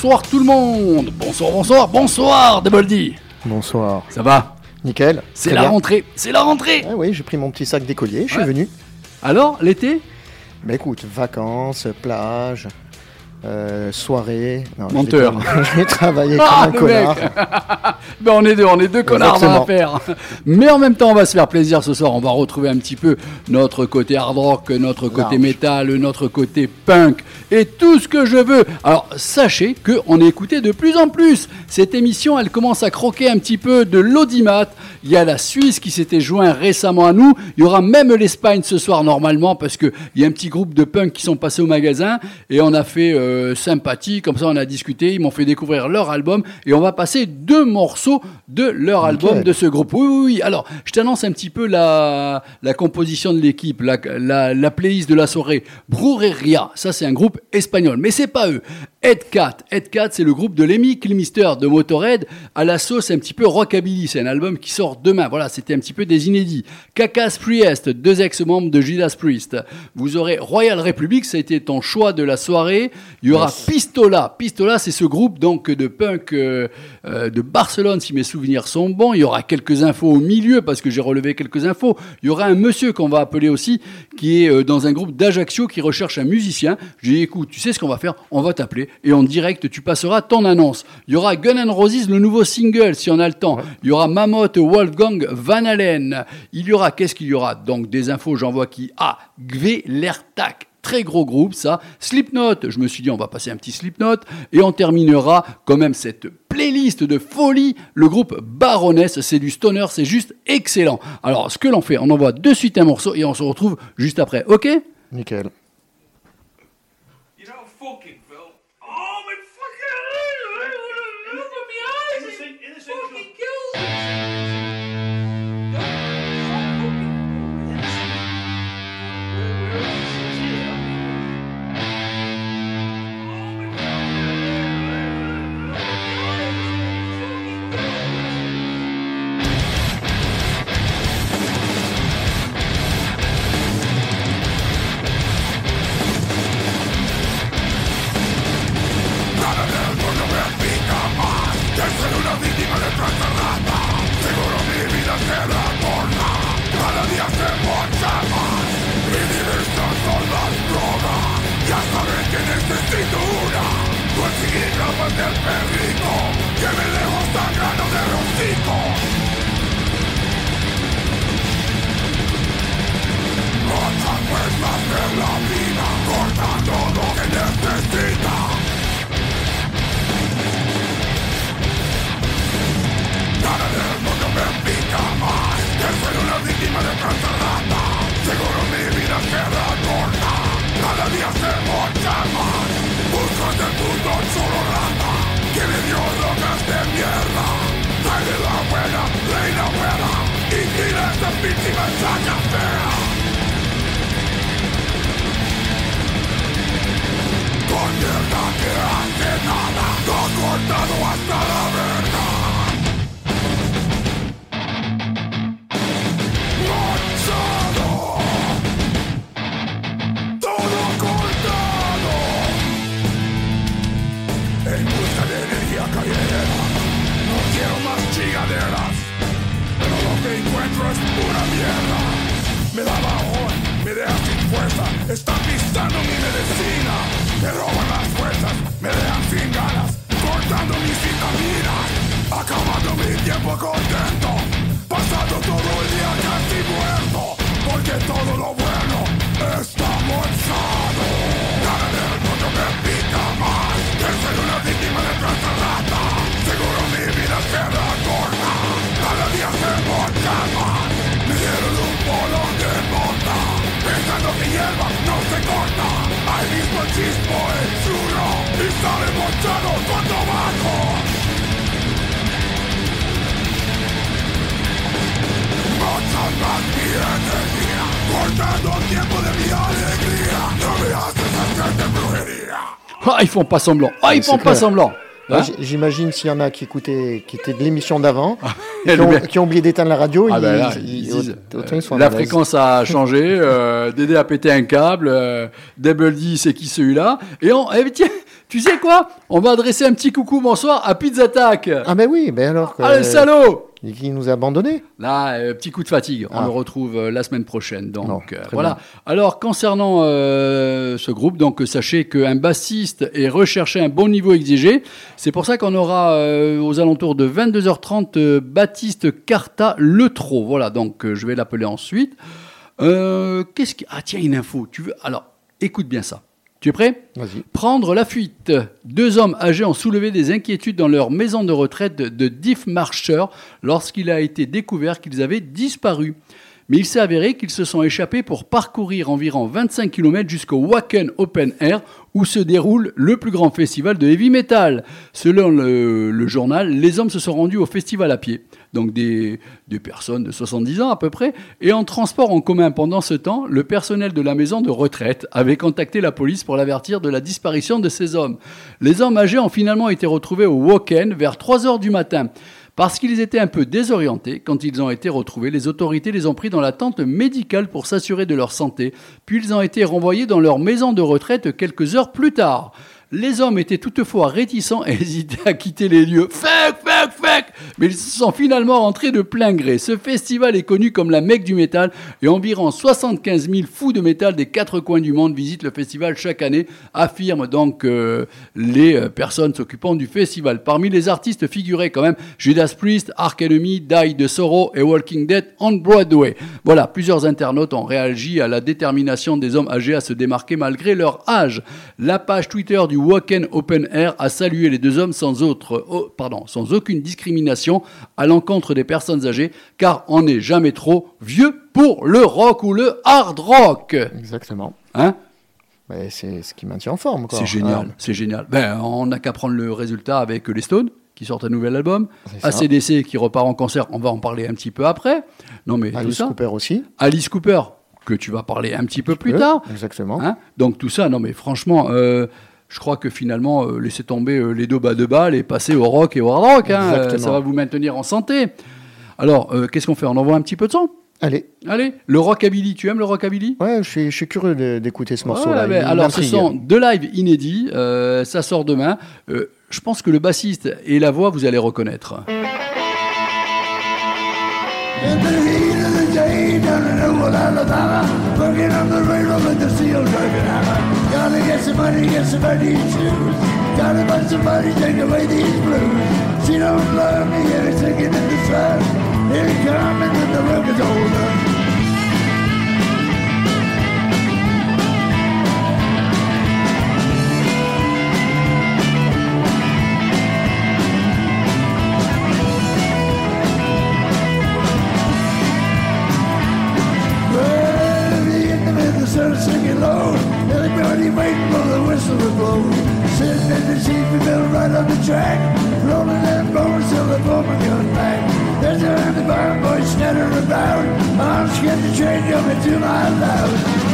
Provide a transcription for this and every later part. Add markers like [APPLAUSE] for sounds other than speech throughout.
Bonsoir tout le monde Bonsoir, bonsoir, bonsoir Double D Bonsoir. Ça va Nickel. C'est la bien. rentrée C'est la rentrée Ah oui, j'ai pris mon petit sac d'écolier, je suis Ouais. venu. Alors, l'été? Bah écoute, vacances, plage, euh, soirée. Non, Menteur. tra- [LAUGHS] Je vais travailler comme Ah, un connard. [LAUGHS] Ben on est deux, on est deux connards dans l'affaire. Mais en même temps, on va se faire plaisir ce soir. On va retrouver un petit peu notre côté hard rock, notre côté Large. métal, notre côté punk et tout ce que je veux. Alors, sachez que on est écouté de plus en plus. Cette émission, elle commence à croquer un petit peu de l'audimat. Il y a la Suisse qui s'était joint récemment à nous. Il y aura même l'Espagne ce soir normalement parce que il y a un petit groupe de punk qui sont passés au magasin et on a fait euh, sympathie. Comme ça, on a discuté. Ils m'ont fait découvrir leur album et on va passer deux morceaux de leur album Nickel. de ce groupe. Oui, oui, oui. Alors, je t'annonce un petit peu la, la composition de l'équipe, la, la, la playlist de la soirée. Brujeria, ça c'est un groupe espagnol, mais c'est pas eux. Headcat, Headcat, c'est le groupe de Lemmy Kilmister de Motorhead à la sauce un petit peu rockabilly. C'est un album qui sort demain. Voilà, c'était un petit peu des inédits. Cacas Priest, deux ex-membres de Judas Priest. Vous aurez Royal Republic, ça a été ton choix de la soirée. Il y aura Pistola. Pistola, c'est ce groupe donc de punk euh, euh, de Barcelone, si mes souvenirs sont bons. Il y aura quelques infos au milieu parce que j'ai relevé quelques infos. Il y aura un monsieur qu'on va appeler aussi qui est euh, dans un groupe d'Ajaccio qui recherche un musicien. J'ai dit écoute, tu sais ce qu'on va faire? On va t'appeler et en direct tu passeras ton annonce. Il y aura Gun N' Roses, le nouveau single si on a le temps. Il y aura Mammoth, Wolfgang, Van Halen. Il y aura qu'est-ce qu'il y aura? Donc des infos, j'en vois qui Ah, Gvelertak. Très gros groupe, ça. Slipknot, je me suis dit, on va passer un petit Slipknot. Et on terminera quand même cette playlist de folie. Le groupe Baroness, c'est du stoner, c'est juste excellent. Alors, ce que l'on fait, on envoie de suite un morceau et on se retrouve juste après. Ok? Nickel. Font pas semblant. Ah, ils font pas semblant. Là, Hein J'imagine s'il y en a qui écoutaient, qui étaient de l'émission d'avant, Et qui, ont, mec- qui ont oublié d'éteindre la radio, Ah ils, ben là, ils- ils la fréquence a changé, euh, Dédé a pété un câble, euh, Double D c'est qui celui-là, et on, eh, tiens, Tu sais quoi? On va adresser un petit coucou bonsoir à Pizza Attack. Ah, mais oui, mais alors. Ah, le euh, salaud Qui nous a abandonnés Là, euh, petit coup de fatigue. On Ah. le retrouve euh, la semaine prochaine. Donc Non, euh, voilà. bien. Alors concernant ce groupe, donc sachez qu'un bassiste est recherché un bon niveau exigé. C'est pour ça qu'on aura aux alentours de 22h30 euh, Baptiste Carta Le Trot. Voilà. Donc je vais l'appeler ensuite. Qu'est-ce qui Ah tiens une info. Tu veux Alors écoute bien ça. Tu es prêt? Vas-y. Prendre la fuite. Deux hommes âgés ont soulevé des inquiétudes dans leur maison de retraite de, Diffmarsher lorsqu'il a été découvert qu'ils avaient disparu. Mais il s'est avéré qu'ils se sont échappés pour parcourir environ 25 km jusqu'au Wacken Open Air où se déroule le plus grand festival de heavy metal. Selon le, le journal, les hommes se sont rendus au festival à pied, donc des, personnes de 70 ans à peu près, et en transport en commun. Pendant ce temps, le personnel de la maison de retraite avait contacté la police pour l'avertir de la disparition de ces hommes. Les hommes âgés ont finalement été retrouvés au Wacken vers 3 heures du matin. Parce qu'ils étaient un peu désorientés, quand ils ont été retrouvés, les autorités les ont pris dans la tente médicale pour s'assurer de leur santé, puis ils ont été renvoyés dans leur maison de retraite quelques heures plus tard. Les hommes étaient toutefois réticents et [LAUGHS] hésitaient à quitter les lieux. Fuck, fuck, fuck Mais ils sont finalement rentrés de plein gré. Ce festival est connu comme la Mecque du métal et environ 75 000 fous de métal des quatre coins du monde visitent le festival chaque année, affirment donc euh, les euh, personnes s'occupant du festival. Parmi les artistes figuraient quand même Judas Priest, Ark Enemy, Die de Sorrow et Walking Dead on Broadway. Voilà, plusieurs internautes ont réagi à la détermination des hommes âgés à se démarquer malgré leur âge. La page Twitter du Wacken Open Air a salué les deux hommes sans, autre, oh, pardon, sans aucune discrimination à l'encontre des personnes âgées, car on n'est jamais trop vieux pour le rock ou le hard rock. Exactement. Hein? Mais c'est ce qui maintient en forme, c'est génial, c'est génial. Ben, on n'a qu'à prendre le résultat avec les Stones qui sortent un nouvel album. ACDC qui repart en concert, on va en parler un petit peu après. Non mais tout Alice ça, Cooper aussi. Alice Cooper que tu vas parler un petit peu plus tard. Exactement. Hein? Donc tout ça, non mais franchement, euh, je crois que finalement, euh, laisser tomber euh, les deux bas de balle et passer au rock et au hard rock, hein, euh, ça va vous maintenir en santé. Alors, euh, qu'est-ce qu'on fait? On envoie un petit peu de son Allez. Allez, le rockabilly, tu aimes le rockabilly? Ouais, je suis, je suis curieux d'écouter ce morceau-là. Ouais, alors, ce sont deux lives inédits, euh, ça sort demain. Euh, je pense que le bassiste et la voix, vous allez reconnaître. Get some money, get some money shoes. Gotta find money, take away these blues. She don't love me, and it's sinking in the sun. Here it comes, and then the work is all track. Rolling them bones till the foreman comes back. There's a the barn boys scattering about. I'm scared the train coming to my loud.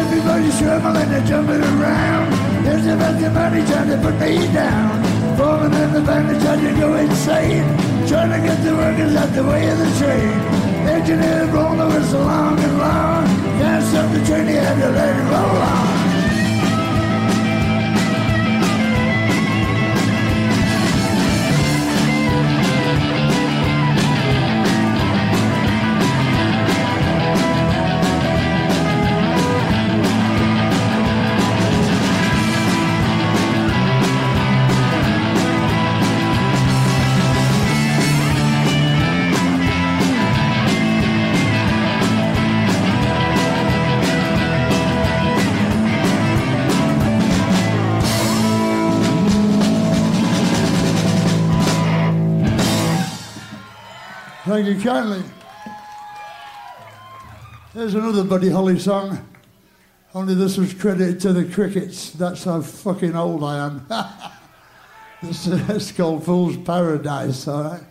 Everybody's trembling and jumping around. Money trying to put me down. Foreman and the band are trying to go insane. Trying to get the workers out the way of the train. Engineer blowing the whistle long and long. Can't stop the train, he had to let it roll on. Thank you kindly. There's another Buddy Holly song. Only this was credited to the crickets. That's how fucking old I am. [LAUGHS] this is called Fool's Paradise, all right?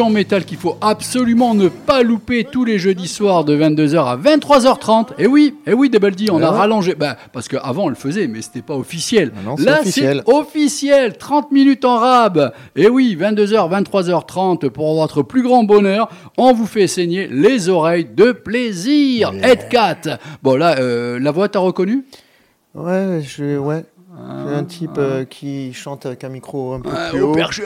L'émission métal qu'il faut absolument ne pas louper tous les jeudis soirs de 22h à 23h30. Et oui, et oui, Double D, on Eh a rallongé. Bah, parce qu'avant on le faisait, mais c'était pas officiel. Ah non, Là, officiel. c'est officiel. 30 minutes en rab. Et oui, 22h, 23h30 pour votre plus grand bonheur. On vous fait saigner les oreilles de plaisir. Ed Cat. Bon, là, euh, la voix, t'as reconnu? Ouais, je, ouais. C'est un type euh, qui chante avec un micro un peu Ah, plus au haut. perche-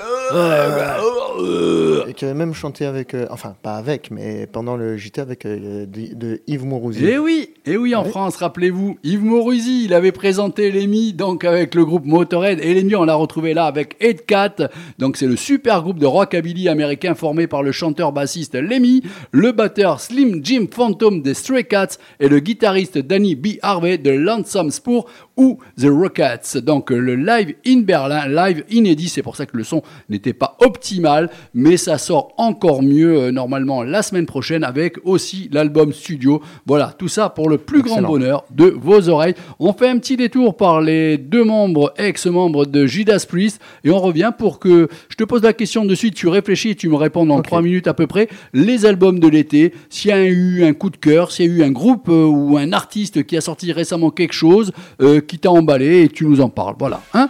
Et qui avait même chanté avec, euh, enfin pas avec, mais pendant le JT avec euh, de, de Yves Mourouzi. Eh oui, eh oui, en Ouais. France, rappelez-vous, Yves Mauruzi, il avait présenté l'EMI donc avec le groupe Motorhead et l'EMI on l'a retrouvé là avec Ed Cat. Donc c'est le super groupe de rockabilly américain formé par le chanteur bassiste Lemmy, le batteur Slim Jim Phantom des Stray Cats et le guitariste Danny B. Harvey de Lonesome Spoor ou The Rockets. Donc le live in Berlin, live inédit, c'est pour ça que le son n'était pas optimal, mais ça sort encore mieux euh, normalement la semaine prochaine avec aussi l'album studio. Voilà, tout ça pour le plus grand bonheur de vos oreilles. On fait un petit détour par les deux membres, ex-membres de Judas Priest, et on revient pour que je te pose la question de suite, tu réfléchis et tu me réponds dans trois minutes à peu près. Les albums de l'été, s'il y a eu un coup de cœur, s'il y a eu un groupe euh, ou un artiste qui a sorti récemment quelque chose euh, qui t'a emballé et tu nous en parles. Voilà, hein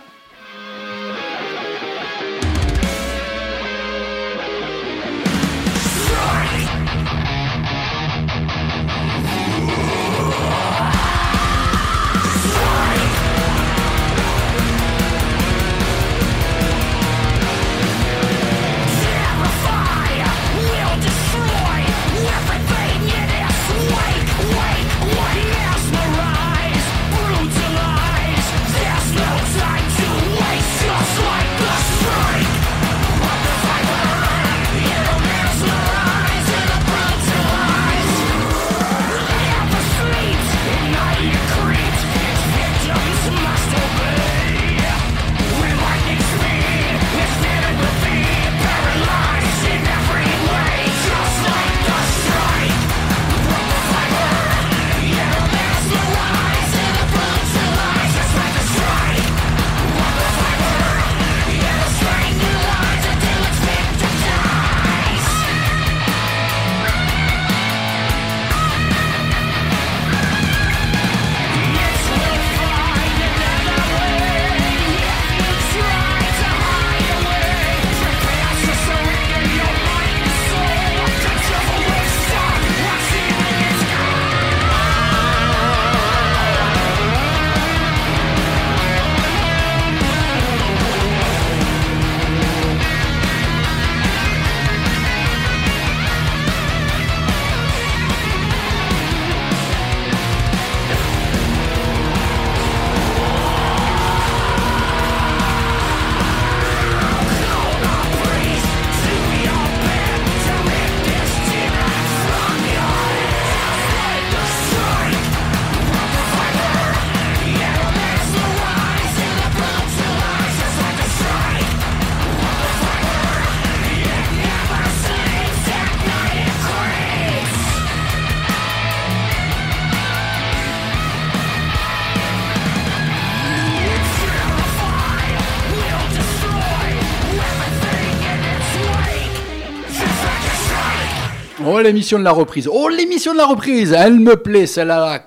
l'émission de la reprise. Oh, l'émission de la reprise. Elle me plaît, celle-là.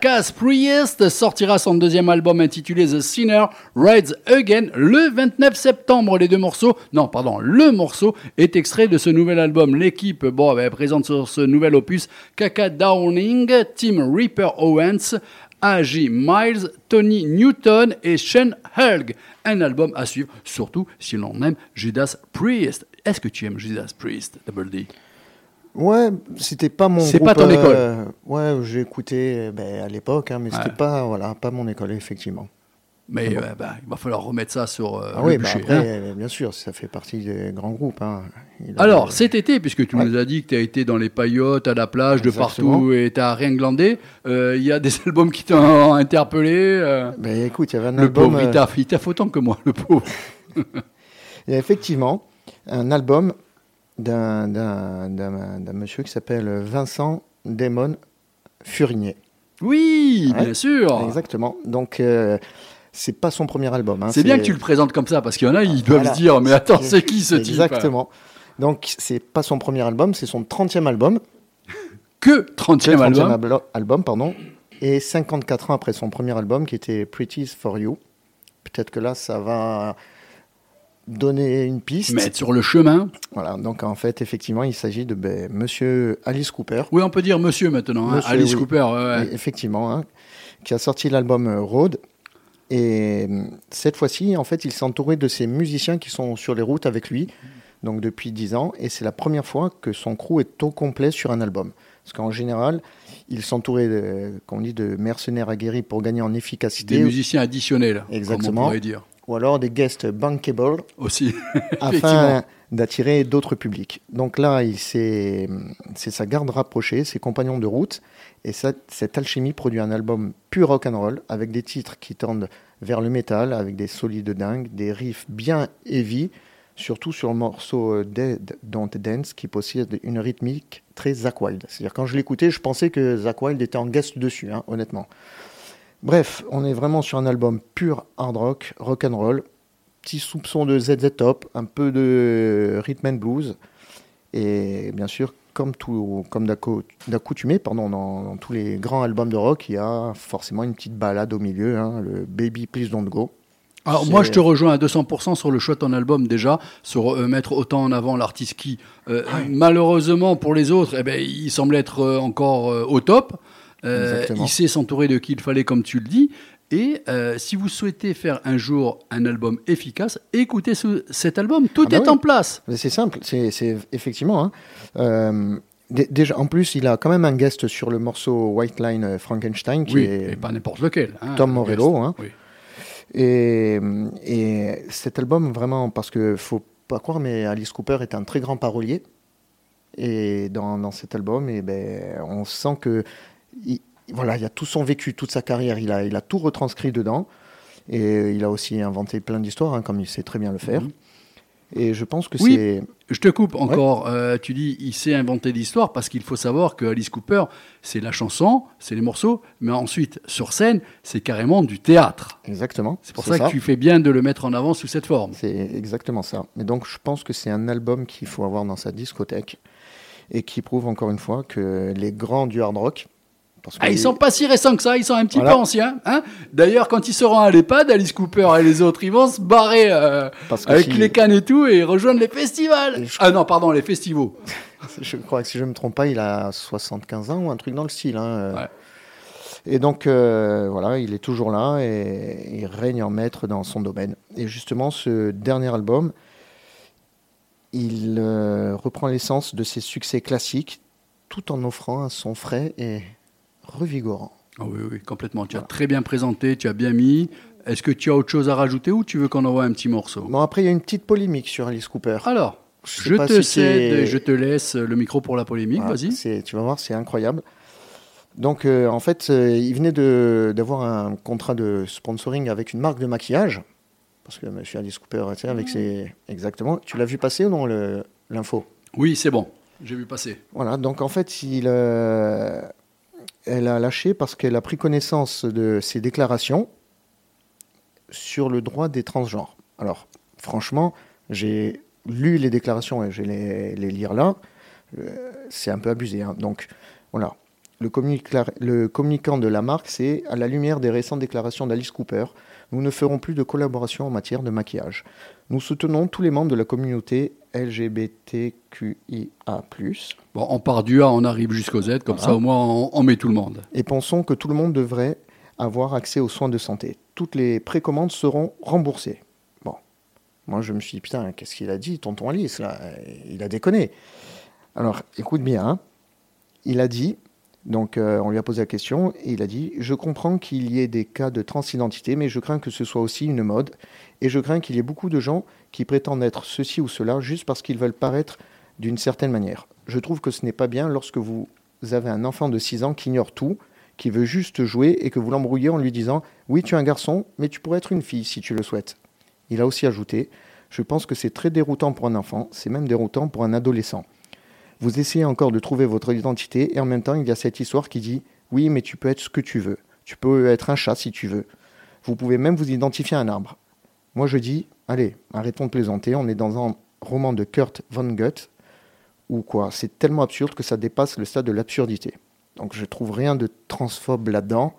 Cass Priest sortira son deuxième album intitulé The Sinner Rides Again le 29 septembre. Les deux morceaux, non, pardon, le morceau est extrait de ce nouvel album. L'équipe, bon, ben, présente sur ce nouvel opus Kaka Downing, Tim Reaper Owens, A.J. Miles, Tony Newton et Shane Hulg. Un album à suivre, surtout si l'on aime Judas Priest. Est-ce que tu aimes Judas Priest, Double D? Ouais, c'était pas mon. C'est pas ton école. euh, ouais, j'ai écouté euh, ben, à l'époque, hein, mais c'était pas, voilà, pas mon école effectivement. Mais euh, bah, il va falloir remettre ça sur euh, Ah le oui, bah bûcher, après, hein. euh, bien sûr, ça fait partie des grands groupes. hein. Alors, cet été, puisque tu Ouais. nous as dit que tu as été dans les paillotes, à la plage, de partout, et tu rien glandé, euh, il y a des [LAUGHS] albums qui t'ont interpellé. euh, Ben, écoute, il y avait un le album. pauvre, il euh, t'a il t'a fait autant que moi, le pauvre. [LAUGHS] Il y a effectivement un album d'un d'un- d'un- d'un monsieur qui s'appelle Vincent Damon Furinier. Oui, Ouais. bien sûr. Exactement. Donc, euh, c'est pas son premier album. hein, C'est bien que tu le présentes comme ça, parce qu'il y en a, ils doivent Voilà. se dire, mais attends, c'est qui ce type Exactement. Donc, c'est pas son premier album, c'est son 30e album. Que 30e Le 30e album. album, album, pardon. Et 54 ans après son premier album, qui était Pretty for You. Peut-être que là, ça va donner une piste. Mettre sur le chemin. Voilà, donc en fait, effectivement, il s'agit de ben, monsieur Alice Cooper. Oui, on peut dire monsieur maintenant, hein, Alice oui. Cooper. ouais, ouais. Oui, effectivement, hein, qui a sorti l'album euh, Road. Et euh, cette fois-ci, en fait, il s'est entouré de ces musiciens qui sont sur les routes avec lui, donc depuis 10 ans. Et c'est la première fois que son crew est au complet sur un album. Parce qu'en général, il s'entourait, de, qu'on dit, de mercenaires aguerris pour gagner en Des efficacité, musiciens additionnels, comme Exactement. on pourrait dire. Ou alors des guests bankable Aussi, [LAUGHS] afin d'attirer d'autres publics. Donc là, c'est sa garde rapprochée, ses compagnons de route, et ça- cette alchimie produit un album pur rock and roll avec des titres qui tendent vers le métal, avec des solides dingues, des riffs bien heavy, surtout sur le morceau euh, Dead Don't Dance qui possède une rythmique très Zack Wild. C'est-à-dire quand je l'écoutais, je pensais que Zack Wild était en guest dessus, hein, honnêtement. Bref, on est vraiment sur un album pur hard rock, rock and roll, petit soupçon de ZZ Top, un peu de rhythm and blues, et bien sûr, comme, tout, comme d'accou- d'accoutumé pardon, dans, dans tous les grands albums de rock, il y a forcément une petite balade au milieu, hein, le Baby Please Don't Go. Alors moi je te rejoins à 200% sur le choix de ton album déjà, sur euh, mettre autant en avant l'artiste qui, euh, malheureusement pour les autres, eh ben, il semble être euh, encore au top. Euh, il sait s'entourer de qui il fallait comme tu le dis. Et euh, si vous souhaitez faire un jour un album efficace, écoutez ce- cet album, tout Ah bah est oui. en place. C'est simple, c'est effectivement. hein. Euh, dé- déjà, en plus, il a quand même un guest sur le morceau White Line euh, Frankenstein, qui Oui, est et pas n'importe lequel. hein, Tom Morello, hein. Oui. Et, et cet album, vraiment, parce que faut pas croire, mais Alice Cooper est un très grand parolier. Et dans, dans cet album, et ben, on sent que il, voilà, il y a tout son vécu, toute sa carrière, il a, il a tout retranscrit dedans. Et il a aussi inventé plein d'histoires, hein, comme il sait très bien le faire. Mhm. Et je pense que Oui. c'est. Je te coupe encore. euh, tu dis, il sait inventer l'histoire parce qu'il faut savoir que Alice Cooper, c'est la chanson, c'est les morceaux, mais ensuite, sur scène, c'est carrément du théâtre. Exactement. C'est pour ça, que tu fais bien de le mettre en avant sous cette forme. C'est exactement ça. Et donc, je pense que c'est un album qu'il faut avoir dans sa discothèque et qui prouve encore une fois que les grands du hard rock. Parce Ah, ils sont pas si récents que ça, ils sont un petit Voilà. peu anciens. Hein D'ailleurs, quand ils seront à l'EHPAD, Alice Cooper et les autres, ils vont se barrer euh, avec si- les cannes et tout et rejoindre les festivals. Je- Ah non, pardon, les festivals. [LAUGHS] Je crois que si je ne me trompe pas, il a 75 ans ou un truc dans le style. hein, euh. Ouais. Et donc, euh, voilà, il est toujours là et il règne en maître dans son domaine. Et justement, ce dernier album, il euh, reprend l'essence de ses succès classiques tout en offrant un son frais et revigorant. Ah oui, oui, complètement. Tu as très bien présenté, tu as bien mis. Est-ce que tu as autre chose à rajouter ou tu veux qu'on envoie un petit morceau? Bon, après, il y a une petite polémique sur Alice Cooper. Alors, Je te si cède, je te laisse le micro pour la polémique, Voilà, vas-y. Tu vas voir, c'est incroyable. Donc, euh, en fait, euh, il venait d'avoir un contrat de sponsoring avec une marque de maquillage. Parce que monsieur Alice Cooper, tu sais, avec ses. Exactement. Tu l'as vu passer ou non, le- l'info? Oui, c'est bon, j'ai vu passer. Voilà. Donc, en fait, il, euh, elle a lâché parce qu'elle a pris connaissance de ses déclarations sur le droit des transgenres. Alors, franchement, j'ai lu les déclarations et je vais les, lire là. Euh, c'est un peu abusé. hein. Donc voilà. Le, communica- le communicant de la marque, c'est à la lumière des récentes déclarations d'Alice Cooper, nous ne ferons plus de collaboration en matière de maquillage. Nous soutenons tous les membres de la communauté LGBTQIA+, Bon, on part du A, on arrive jusqu'au Z, comme ça au moins on, on met tout le monde. et pensons que tout le monde devrait avoir accès aux soins de santé. Toutes les précommandes seront remboursées. Bon, moi je me suis dit, putain, qu'est-ce qu'il a dit, tonton Alice, là? Il a déconné. Alors, écoute bien, hein. il a dit, donc euh, on lui a posé la question, et il a dit, je comprends qu'il y ait des cas de transidentité, mais je crains que ce soit aussi une mode, et je crains qu'il y ait beaucoup de gens qui prétendent être ceci ou cela juste parce qu'ils veulent paraître d'une certaine manière. Je trouve que ce n'est pas bien lorsque vous avez un enfant de 6 ans qui ignore tout, qui veut juste jouer et que vous l'embrouillez en lui disant Oui, tu es un garçon, mais tu pourrais être une fille si tu le souhaites. Il a aussi ajouté Je pense que c'est très déroutant pour un enfant, c'est même déroutant pour un adolescent. Vous essayez encore de trouver votre identité et en même temps, il y a cette histoire qui dit Oui, mais tu peux être ce que tu veux. Tu peux être un chat si tu veux. Vous pouvez même vous identifier à un arbre. Moi, je dis Allez, arrêtons de plaisanter, on est dans un roman de Kurt Vonnegut ou quoi. C'est tellement absurde que ça dépasse le stade de l'absurdité. Donc je trouve rien de transphobe là-dedans.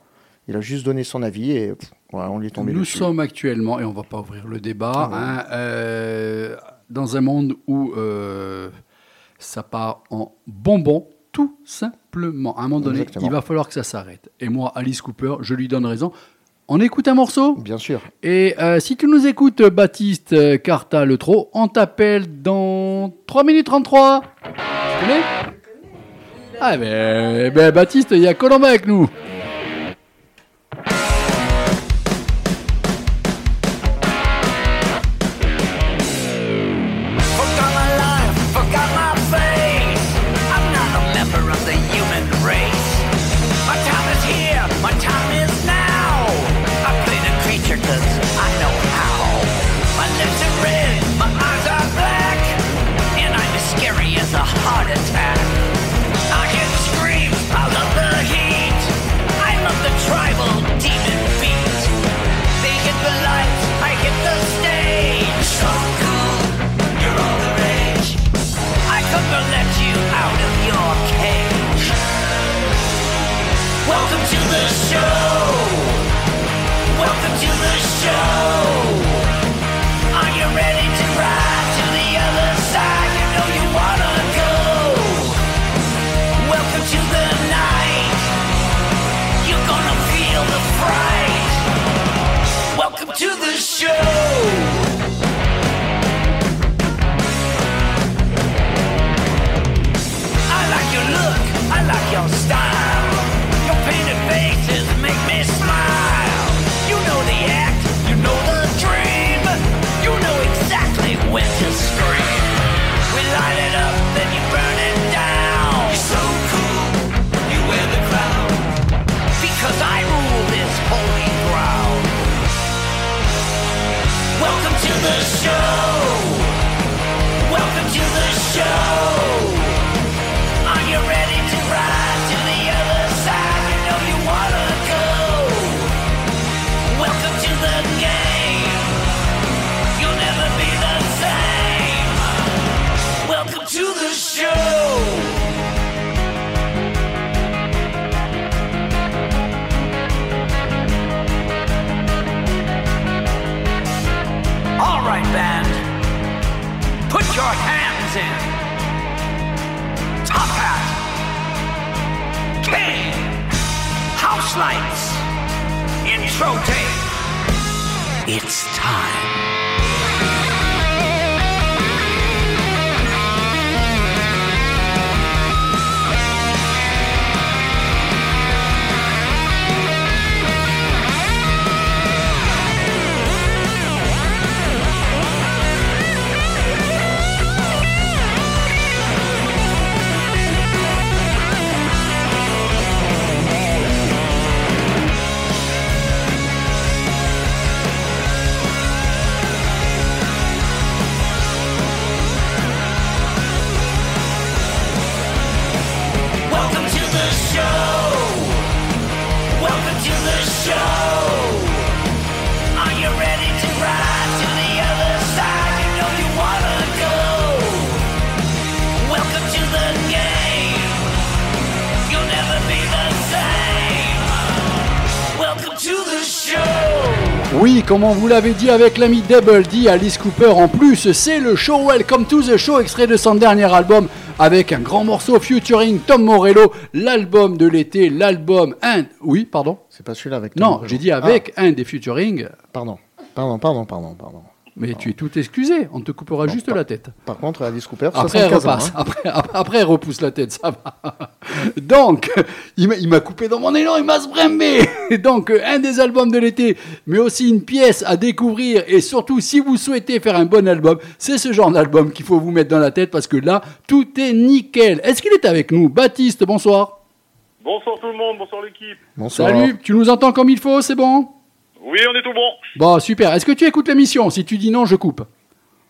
Il a juste donné son avis et pff, voilà, on lui est tombé Nous dessus. sommes actuellement, et on va pas ouvrir le débat, Ah hein, euh, dans un monde où euh, ça part en bonbon, tout simplement. À un moment donné, Exactement. il va falloir que ça s'arrête. Et moi, Alice Cooper, je lui donne raison. On écoute un morceau Bien sûr. Et euh, si tu nous écoutes, Baptiste euh, Carta Le Trot, on t'appelle dans 3 minutes 33. Tu connais Ah ben, ben, Baptiste, il y a Colomba avec nous. Comme on vous l'avait dit avec l'ami Double D, Alice Cooper en plus, c'est le show Welcome to the Show, extrait de son dernier album avec un grand morceau featuring Tom Morello, l'album de l'été, l'album un... Oui, pardon? C'est pas celui-là avec. Non, Tom j'ai Morello. dit avec un des featuring, Ah, pardon, pardon, pardon, pardon, pardon. Mais tu es tout excusé, on te coupera juste la tête. Par contre, Alice Cooper, Après, elle 75 ans, repasse. hein. Après, après, elle repousse la tête, ça va. [LAUGHS] Donc, il m'a- coupé dans mon élan, il m'a sbrembé. [LAUGHS] Donc, un des albums de l'été, mais aussi une pièce à découvrir. Et surtout, si vous souhaitez faire un bon album, c'est ce genre d'album qu'il faut vous mettre dans la tête parce que là, tout est nickel. Est-ce qu'il est avec nous? Baptiste, bonsoir. Bonsoir tout le monde, bonsoir l'équipe. Bonsoir. Salut, tu nous entends comme il faut, c'est bon? Oui, on est tout bon. Bon, super. Est-ce que tu écoutes l'émission Si tu dis non, je coupe.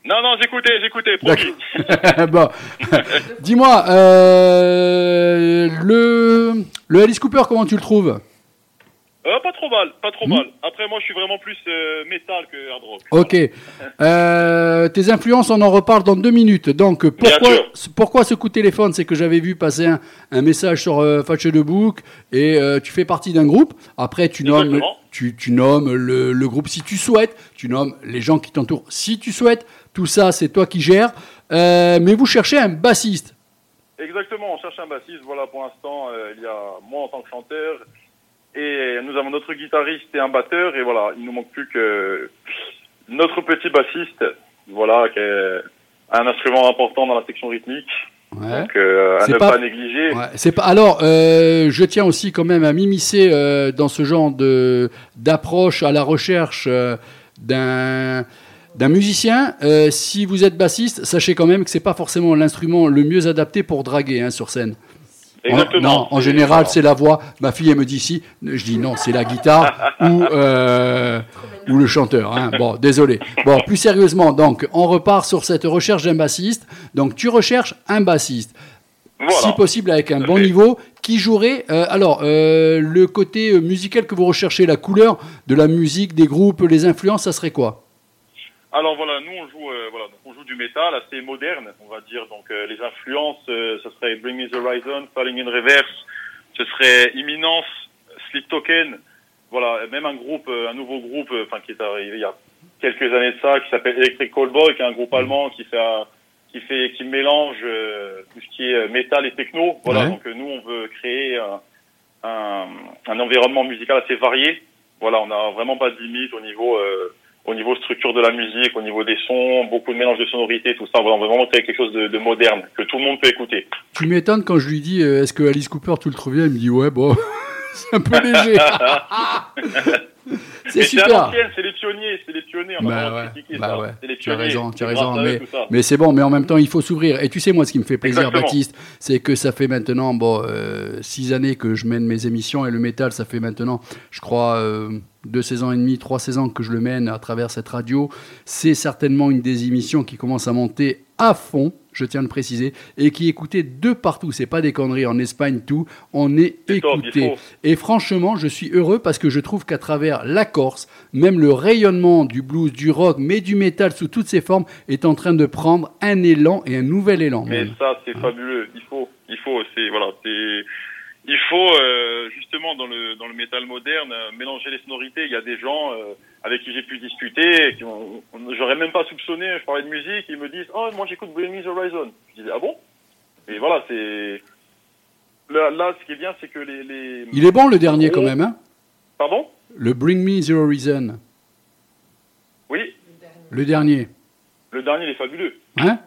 Non, non, j'écoutais, j'écoutais, promis. [LAUGHS] bon, [LAUGHS] dis-moi, euh, le, le Alice Cooper, comment tu le trouves Euh, pas trop mal, pas Hmm. trop mal. Après, moi, je suis vraiment plus euh, métal que hard rock. Ok. Euh, tes influences, on en reparle dans deux minutes. Donc, pourquoi, pourquoi ce coup de téléphone? C'est que j'avais vu passer un, un message sur euh, Fetch the Book et euh, tu fais partie d'un groupe. Après, tu nommes. Tu, nommes le, le groupe si tu souhaites. Tu nommes les gens qui t'entourent si tu souhaites. Tout ça, c'est toi qui gères. Euh, mais vous cherchez un bassiste. Exactement, on cherche un bassiste. Voilà, pour l'instant, euh, il y a moi en tant que chanteur. Et nous avons notre guitariste et un batteur. Et voilà, il nous manque plus que notre petit bassiste. Voilà, qui est un instrument important dans la section rythmique. Ouais. Donc, euh, à ne pas- pas, négliger. Ouais, c'est pas. Alors, euh, je tiens aussi quand même à m'immiscer euh, dans ce genre de d'approche à la recherche d'un d'un musicien. Si vous êtes bassiste, sachez quand même que c'est pas forcément l'instrument le mieux adapté pour draguer hein, sur scène. En- non, en général, c'est la voix. Ma fille, elle me dit si. Je dis non, c'est la guitare [LAUGHS] ou, euh, ou le chanteur. hein. Bon, désolé. Bon, plus sérieusement, donc, on repart sur cette recherche d'un bassiste. Donc, tu recherches un bassiste Voilà. si possible avec un bon niveau, qui jouerait. euh, alors, euh, le côté musical que vous recherchez, la couleur de la musique, des groupes, les influences, ça serait quoi? Alors voilà, nous on joue, voilà, du métal assez moderne, on va dire. Donc euh, les influences, euh, ce serait Bring Me the Horizon, Falling in Reverse, ce serait Imminence, Sleep Token. Voilà, même un groupe, euh, un nouveau groupe, enfin qui est arrivé il y a quelques années de ça, qui s'appelle Electric Callboy, qui est un groupe allemand qui fait, un- qui fait, qui mélange tout ce qui est métal et techno. Voilà, Ouais. donc nous on veut créer un, un, un environnement musical assez varié. Voilà, on n'a vraiment pas de limite au niveau au niveau structure de la musique, au niveau des sons, beaucoup de mélange de sonorités, tout ça. On veut vraiment créer quelque chose de, de moderne que tout le monde peut écouter. Tu m'étonnes quand je lui dis euh, est-ce que Alice Cooper, tu le trouves bien? Il me dit ouais, bon, [LAUGHS] c'est un peu léger. [LAUGHS] c'est super. c'est les pionniers, c'est les pionniers. On Bah ouais, bah ouais. Tu as raison, tu as raison, eux, mais, c'est bon, mais en même temps, il faut s'ouvrir. Et tu sais, moi, ce qui me fait plaisir, Exactement. Baptiste, c'est que ça fait maintenant, bon, euh, six années que je mène mes émissions et le métal, ça fait maintenant, je crois, euh, deux saisons et demie, trois saisons que je le mène à travers cette radio. C'est certainement une des émissions qui commence à monter à fond, je tiens à le préciser, et qui est écoutée de partout. C'est pas des conneries, en Espagne, tout. On est écouté. Et franchement, je suis heureux parce que je trouve qu'à travers la Corse, même le rayonnement du blues, du rock, mais du métal sous toutes ses formes est en train de prendre un élan et un nouvel élan. Mais même. ça, c'est fabuleux. Il faut, il faut, c'est voilà, c'est, il faut euh, justement dans le dans le métal moderne euh, mélanger les sonorités. Il y a des gens euh, avec qui j'ai pu discuter, qui ont- on- j'aurais même pas soupçonné. Je parlais de musique, ils me disent, oh moi j'écoute Bring Me the Horizon. Je disais ah bon? Et voilà, c'est là, là, ce qui est bien, c'est que les, les... Il est bon le dernier quand même, hein? Pardon? Le Bring Me Zero Reason. Oui, Le dernier. le dernier il est fabuleux. Hein?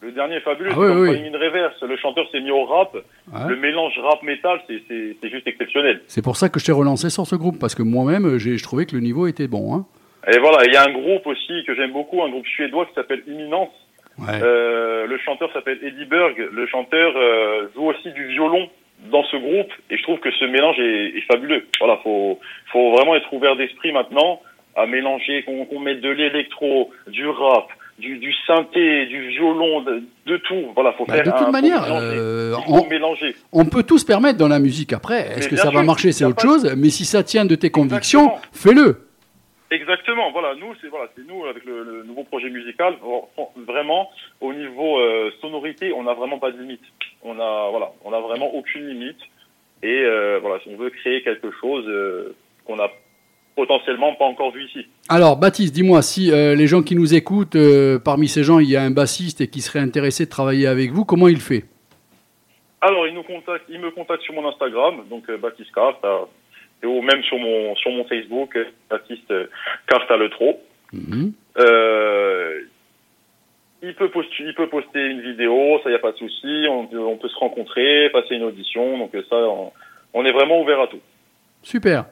Le dernier est fabuleux. Ah c'est oui, comme oui. Reverse. Le chanteur s'est mis au rap. Ouais. Le mélange rap-métal, c'est c'est- c'est juste exceptionnel. C'est pour ça que je t'ai relancé sur ce groupe, parce que moi-même, j'ai- je trouvais que le niveau était bon. Hein Et voilà, il y a un groupe aussi que j'aime beaucoup, un groupe suédois qui s'appelle Imminence. ouais. Euh, le chanteur s'appelle Eddie Berg. Le chanteur euh, joue aussi du violon dans ce groupe et je trouve que ce mélange est, est fabuleux. Voilà, faut faut vraiment être ouvert d'esprit maintenant à mélanger, qu'on qu'on mette de l'électro, du rap, du, du synthé, du violon, de, de tout. Voilà, faut Bah, faire de toute un- manière, mélanger. euh, on- mélanger. On peut tout se permettre dans la musique après. Est-ce que ça va marcher, c'est autre pas chose. Mais si ça tient de tes convictions, fais-le. Exactement, voilà, nous c'est voilà, c'est nous avec le, le nouveau projet musical, vraiment au niveau euh, sonorité, on n'a vraiment pas de limite. On a voilà, on a vraiment aucune limite et euh, voilà, si on veut créer quelque chose qu'on n'a potentiellement pas encore vus ici. Alors, Baptiste, dis-moi, si euh, les gens qui nous écoutent, euh, parmi ces gens, il y a un bassiste et qui serait intéressé de travailler avec vous, comment il fait? Alors, il nous contacte, il me contacte sur mon Instagram, donc euh, Baptiste Carte, et ou même sur mon sur mon Facebook, euh, Baptiste Carte à le trop. Mhm. Euh, il peut poster, il peut poster une vidéo, ça y a pas de souci. On, peut- on peut se rencontrer, passer une audition, donc ça, on, on est vraiment ouvert à tout. Super.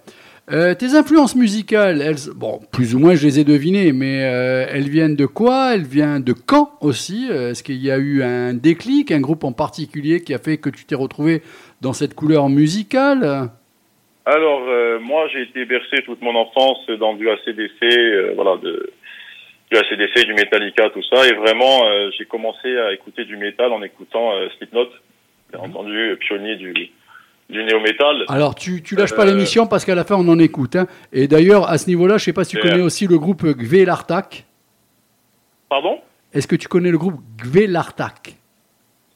Euh, tes influences musicales, elles, bon, plus ou moins je les ai devinées, mais euh, elles viennent de quoi? Elles viennent de quand aussi? Euh, Est-ce qu'il y a eu un déclic, un groupe en particulier qui a fait que tu t'es retrouvé dans cette couleur musicale? Alors, euh, moi, j'ai été bercé toute mon enfance dans du ACDC, voilà, de, du ACDC, du Metallica, tout ça, et vraiment, j'ai commencé à écouter du métal en écoutant Slipknot, bien entendu, euh, pionnier du, du néo-métal. Alors, tu, tu lâches pas Euh, l'émission parce qu'à la fin, on en écoute. hein. Et d'ailleurs, à ce niveau-là, je sais pas si tu Yeah. connais aussi le groupe Gvelartak. Pardon? Est-ce que tu connais le groupe Gvelartak?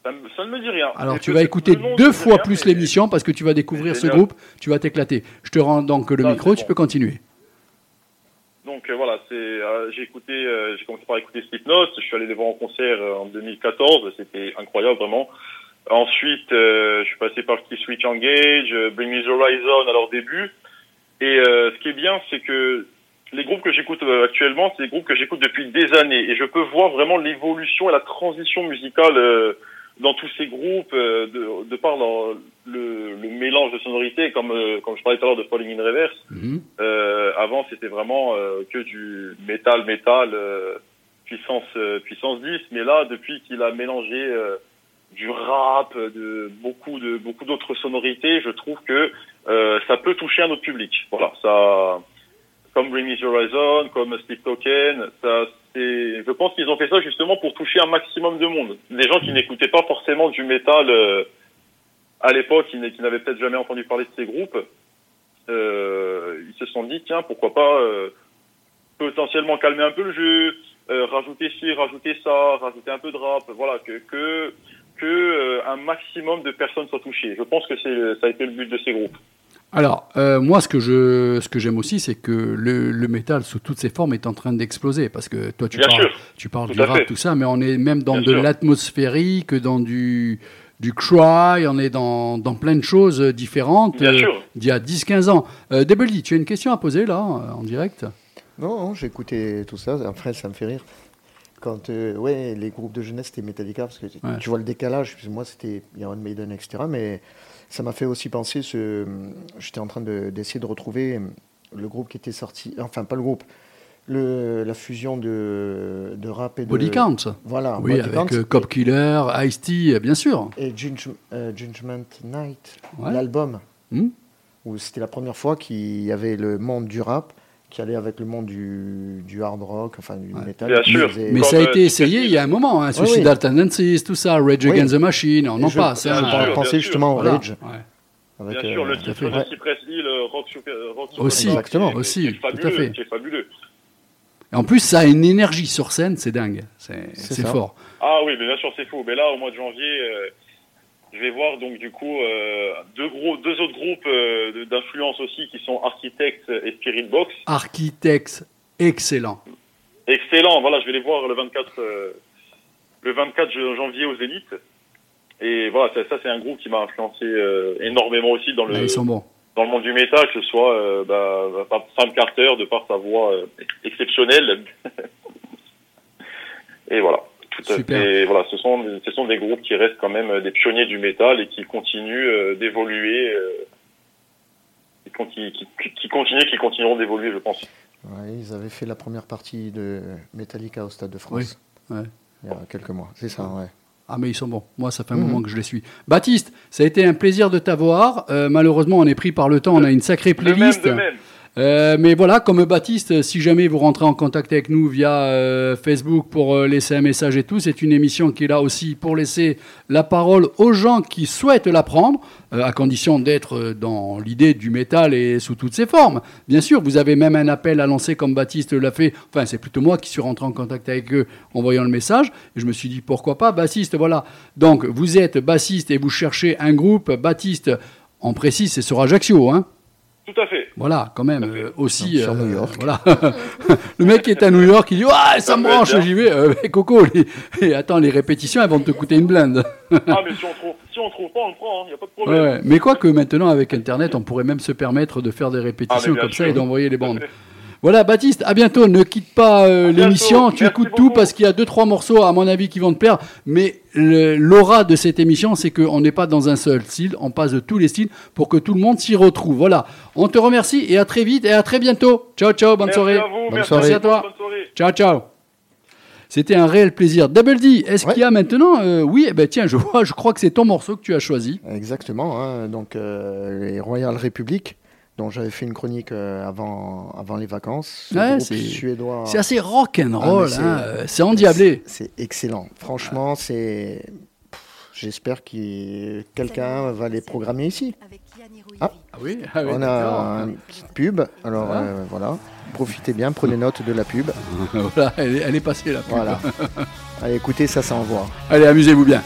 Ça, ça ne me dit rien. Alors, tu vas écouter deux fois rien, plus l'émission parce que tu vas découvrir ce groupe, tu vas t'éclater. Je te rends donc le micro, tu bon. peux continuer. Donc euh, voilà, euh, j'ai écouté, euh, j'ai commencé par écouter Slipknot. Je suis allé les voir en concert euh, en 2014, c'était incroyable vraiment. Ensuite, euh, je suis passé par Key Switch Engage, euh, Bring Me the Horizon à leur début. Et euh, ce qui est bien, c'est que les groupes que j'écoute euh, actuellement, c'est des groupes que j'écoute depuis des années, et je peux voir vraiment l'évolution et la transition musicale euh, dans tous ces groupes, euh, de, de par leur- le, le mélange de sonorités, comme euh, comme je parlais tout à l'heure de Falling in Reverse. Euh, avant, c'était vraiment euh, que du métal, métal, euh, puissance, euh, puissance 10. Mais là, depuis qu'il a mélangé euh, du rap, de beaucoup de beaucoup d'autres sonorités, je trouve que euh, ça peut toucher un autre public. Voilà, ça, comme Bring Me Horizon, comme Steve Token, ça, c'est, je pense qu'ils ont fait ça justement pour toucher un maximum de monde. Des gens qui n'écoutaient pas forcément du métal euh, à l'époque, qui n'avaient peut-être jamais entendu parler de ces groupes euh, ils se sont dit tiens pourquoi pas euh, potentiellement calmer un peu le jeu, euh, rajouter ci, rajouter ça, rajouter un peu de rap, voilà que que que euh, un maximum de personnes soient touchées. Je pense que c'est ça a été le but de ces groupes. Alors, euh, moi, ce que je, ce que j'aime aussi, c'est que le, le métal, sous toutes ses formes, est en train d'exploser. Parce que toi, tu Bien parles, sûr. tu parles Tout du rap, fait. tout ça, mais on est même dans Bien de l'atmosphérique, dans du, du cry, on est dans, dans plein de choses différentes Bien euh, sûr. d'il y a 10-15 ans. Euh, tu as une question à poser là, en direct? Non, non, j'ai écouté tout ça. Après, ça me fait rire. Quand euh, ouais, les groupes de jeunesse, c'était Metallica, parce que tu- Ouais. tu vois le décalage. Moi, c'était Iron Maiden, etc. Mais ça m'a fait aussi penser. Ce... J'étais en train de- d'essayer de, retrouver le groupe qui était sorti. Enfin, pas le groupe. Le, la fusion de, de rap et de. Body Count Voilà, Oui, Body avec euh, Cop Killer, Ice-T, bien sûr. Et Judge- euh, Judgment Night, Ouais. l'album, Hmm où c'était la première fois qu'il y avait le monde du rap qui allait avec le monde du, du hard rock, enfin du Ouais. métal. Bien qui sûr. faisait- Mais ça a euh, été essayé il y a un moment, hein, Oui, Suicidal oui. Tendencies, tout ça, Rage Oui. Against the Machine, on en je- passe. Je hein. Sûr, pensais justement au Voilà. Rage. Ouais. avec, Bien sûr, euh, le à titre fait. de Cypress Hill, euh, Rock Super, Rock Super Aussi, exactement, aussi, c'est tout à fabuleux, fait. C'est fabuleux. Et en plus, ça a une énergie sur scène, c'est dingue. C'est fort. Ah oui, mais bien sûr, c'est fou. Mais là, au mois de janvier, euh, je vais voir donc du coup euh, deux gros, deux autres groupes euh, d'influence aussi qui sont Architects et Spirit Box. Architects, excellent. Excellent. Voilà, je vais les voir le 24, euh, le 24 janvier au Zénith. Et voilà, ça, ça, c'est un groupe qui m'a influencé euh, énormément aussi dans le Ah, ils sont bons. dans le monde du métal, que ce soit euh, bah, par Sam Carter de par sa voix euh, exceptionnelle. [LAUGHS] et voilà. Super. Et voilà, ce sont ce sont des groupes qui restent quand même euh, des pionniers du métal et qui continuent euh, d'évoluer. Euh, qui, conti- qui, qui- qui continuent, qui continueront d'évoluer, je pense. Ouais, ils avaient fait la première partie de Metallica au Stade de France. Oui, ouais. Il y a quelques mois. C'est ça, ouais. Ah mais ils sont bons. Moi, ça fait un Mhm. moment que je les suis. Baptiste, ça a été un plaisir de t'avoir. Euh, malheureusement, on est pris par le temps. On a une sacrée De même, playlist. de même. Euh, mais voilà, comme Baptiste, si jamais vous rentrez en contact avec nous via euh, Facebook pour euh, laisser un message et tout, c'est une émission qui est là aussi pour laisser la parole aux gens qui souhaitent l'apprendre, euh, à condition d'être dans l'idée du métal et sous toutes ses formes. Bien sûr, vous avez même un appel à lancer comme Baptiste l'a fait. Enfin, c'est plutôt moi qui suis rentré en contact avec eux en voyant le message. Et je me suis dit, pourquoi pas, bassiste, voilà. Donc, vous êtes bassiste et vous cherchez un groupe, Baptiste, en précis, c'est sur Ajaccio, hein Tout à fait. Voilà, quand même, euh, aussi. Sur euh, New York. Voilà. [LAUGHS] le mec qui est à New York, il dit Ouais, ça me branche, j'y vais. Euh, mais Coco, les- et attends, les répétitions, elles vont te coûter une blinde. Ah, [LAUGHS] mais si on trouve, si on trouve pas, on le prend, il n'y a pas de problème. Ouais. Mais quoi que maintenant, avec Internet, on pourrait même se permettre de faire des Ah, répétitions bien comme ça et d'envoyer les bandes. Voilà, Baptiste, à bientôt. Ne quitte pas euh, l'émission. Tu Merci écoutes tout parce qu'il y a deux, trois morceaux, à mon avis, qui vont te plaire. Mais l'aura de cette émission, c'est qu'on n'est pas dans un seul style. On passe de tous les styles pour que tout le monde s'y retrouve. Voilà. On te remercie et à très vite et à très bientôt. Ciao, ciao. Bonne Merci soirée. à vous, Bonne merci soirée. à toi. Bonne soirée. Ciao, ciao. C'était un réel plaisir. Double D, est-ce Ouais. qu'il y a maintenant euh, Oui, eh ben, tiens, je vois, je crois que c'est ton morceau que tu as choisi. Exactement. hein. Donc, euh, les Royal Republic, dont j'avais fait une chronique euh, avant, avant les vacances. Ce Ouais, groupe c'est- suédois. C'est assez rock and Ah, c'est- hein, euh, c'est endiablé. C'est excellent. Franchement, c'est. Pff, J'espère que quelqu'un va les programmer ici. Ah. Ah oui, ah oui, On a une petite pub. Alors Ah. euh, voilà. Profitez bien, prenez note de la pub. [LAUGHS] voilà, elle est, elle est passée là. Voilà. [LAUGHS] Allez, écoutez, ça s'envoie. Allez, amusez-vous bien.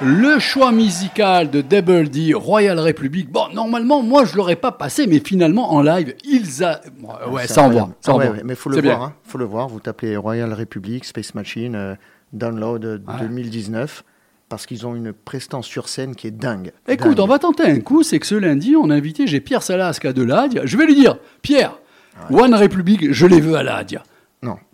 Le choix musical de Double D, Royal Republic. Bon, normalement, moi, je l'aurais pas passé, mais finalement, en live, ils a. Bon, ouais, C'est ça envoie. Ça Ah ouais, envoie. ouais, mais faut le voir. Hein. Faut le voir. Vous tapez Royal Republic, Space Machine, euh, Download euh, 2019, parce qu'ils ont une prestance sur scène qui est dingue. Écoute, Dingue. on va tenter un coup, c'est que ce lundi, on a invité, j'ai Pierre Salasca de l'Adia. Je vais lui dire, Pierre, One Republic, je les veux à l'Adia.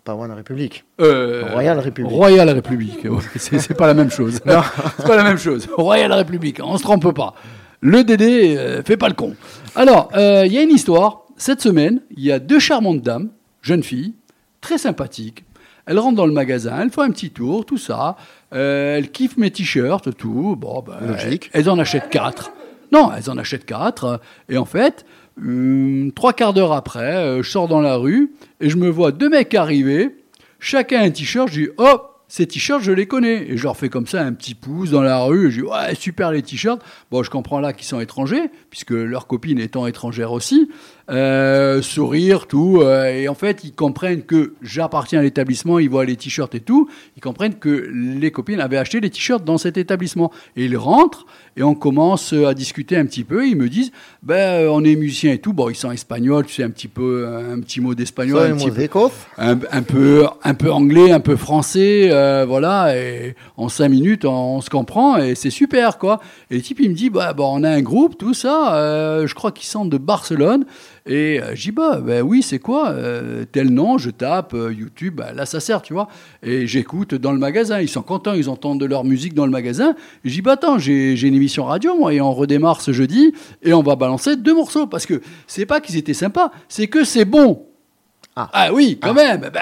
Pas One Republic. Euh, Royal Republic. Royal République. [LAUGHS] C'est pas la même chose. [LAUGHS] c'est pas la même chose. Royal République, on se trompe pas. Le Dédé euh, fait pas le con. Alors, euh, il y a une histoire. Cette semaine, il y a deux charmantes dames, jeunes filles, très sympathiques. Elles rentrent dans le magasin, elles font un petit tour, tout ça. Euh, elles kiffent mes t-shirts, tout. Bon, ben, Logique. Elles, elles en achètent quatre. Non, elles en achètent quatre. Et en fait, hum, trois quarts d'heure après, euh, je sors dans la rue et je me vois deux mecs arriver, chacun un t-shirt. Je dis, oh, ces t-shirts, je les connais. Et je leur fais comme ça un petit pouce dans la rue. Et je dis, ouais, super les t-shirts. Bon, je comprends là qu'ils sont étrangers, puisque leur copine étant étrangère aussi. Euh, sourire, tout. euh, et en fait, ils comprennent que j'appartiens à l'établissement, ils voient les t-shirts et tout. Ils comprennent que les copines avaient acheté les t-shirts dans cet établissement. Et ils rentrent et on commence à discuter un petit peu. Ils me disent, ben, euh, on est musicien et tout. Bon, ils sont espagnols, tu sais, un petit peu, un petit mot d'espagnol. un petit peu- un, un peu un peu anglais, un peu français, euh, voilà. Et en cinq minutes, on, on se comprend et c'est super quoi. Et le type il me dit bah, bah, on a un groupe, tout ça. euh, je crois qu'ils sont de Barcelone. Et euh, dis bah, bah oui c'est quoi euh, tel nom je tape euh, YouTube bah, là ça sert tu vois et j'écoute dans le magasin ils sont contents ils entendent de leur musique dans le magasin dis bah attends j'ai une émission radio moi et on redémarre ce jeudi et on va balancer deux morceaux parce que c'est pas qu'ils étaient sympas c'est que c'est bon ah, oui, quand même. Ben,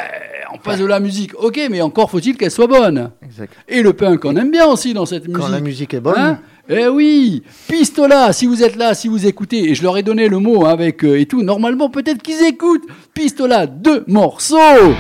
on passe de la musique. Ok, mais encore faut-il qu'elle soit bonne. Exact. Et le punk, on aime bien aussi dans cette musique. Quand la musique est bonne. Hein? Eh oui, Pistola, si vous êtes là, si vous écoutez, et je leur ai donné le mot avec euh, et tout, normalement peut-être qu'ils écoutent. Pistola, deux morceaux.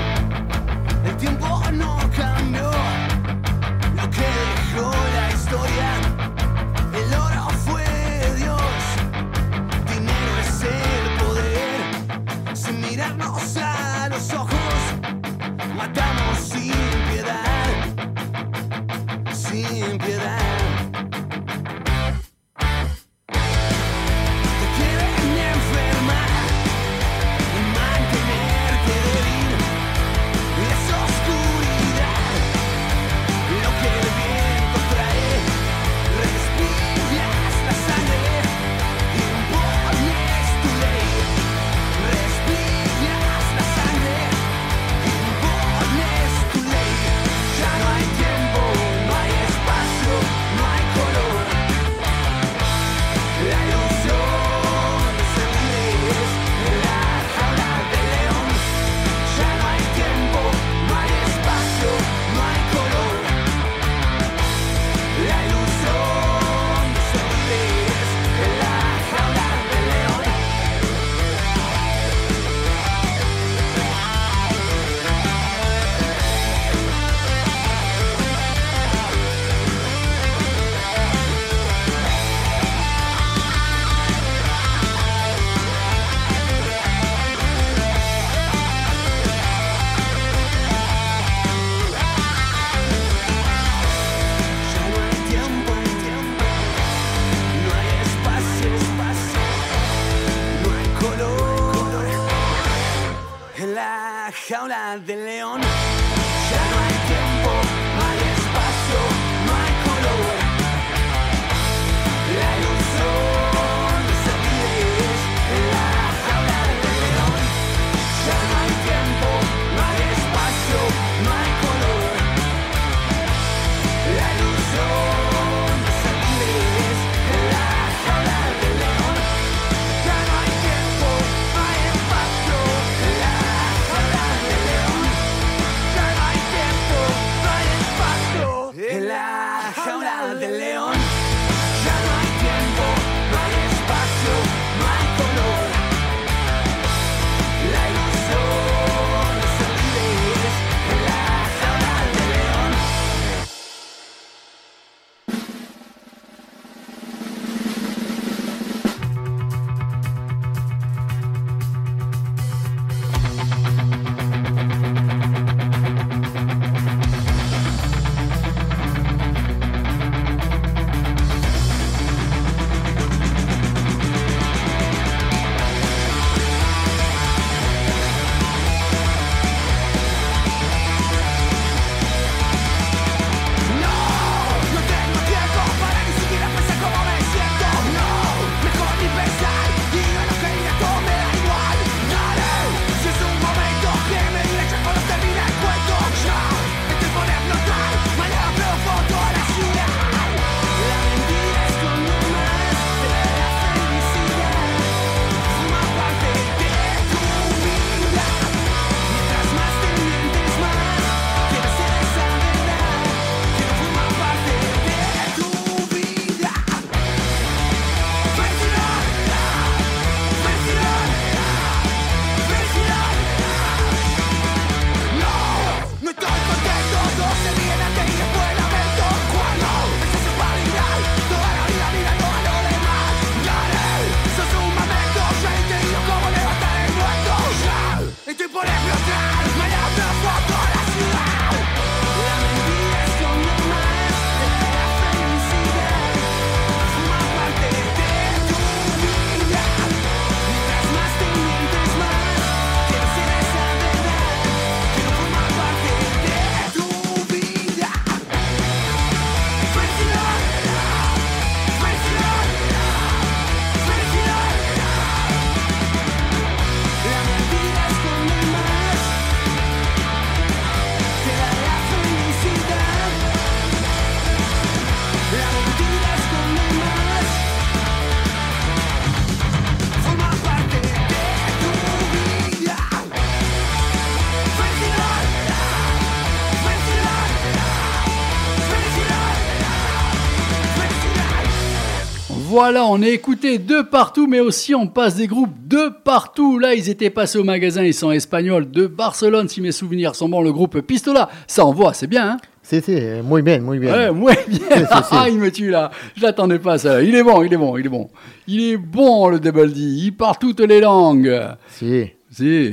Voilà, on est écouté de partout, mais aussi on passe des groupes de partout. Là, ils étaient passés au magasin, ils sont espagnols de Barcelone, si mes souvenirs sont bons. Le groupe Pistola, ça envoie, c'est bien, hein C'était muy bien, muy bien. Ouais, bien. Si, si, si. Ah, il me tue là. Je l'attendais pas, ça. Il est bon, il est bon, il est bon. Il est bon, le Double D. Il parle toutes les langues. Si. Si.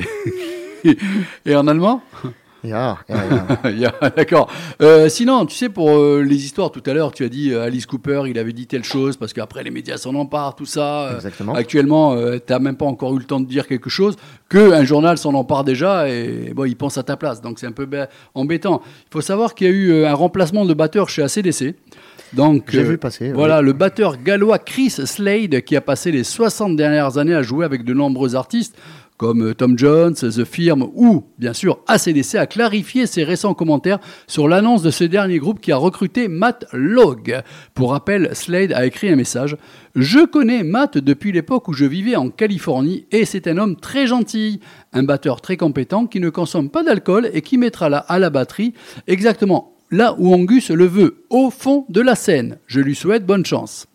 [LAUGHS] Et en allemand? Ja, ja. [LAUGHS] Ya, D'accord. Euh, sinon, tu sais, pour euh, les histoires, tout à l'heure, tu as dit euh, Alice Cooper, il avait dit telle chose, parce qu'après, les médias s'en emparent, tout ça. Exactement. Actuellement, tu n'as même pas encore eu le temps de dire quelque chose, qu'un journal s'en empare déjà, et bon, il pense à ta place. Donc, c'est un peu embêtant. Il faut savoir qu'il y a eu un remplacement de batteur chez ACDC. Donc, J'ai vu passer, Voilà, oui. le batteur gallois Chris Slade, qui a passé les 60 dernières années à jouer avec de nombreux artistes, comme euh, Tom Jones, The Firm ou, bien sûr, ACDC, a clarifié ses récents commentaires sur l'annonce de ce dernier groupe qui a recruté Matt Log. Pour rappel, Slade a écrit un message. Je connais Matt depuis l'époque où je vivais en Californie et c'est un homme très gentil, un batteur très compétent qui ne consomme pas d'alcool et qui mettra la, à la batterie exactement là où Angus le veut, au fond de la scène. Je lui souhaite bonne chance.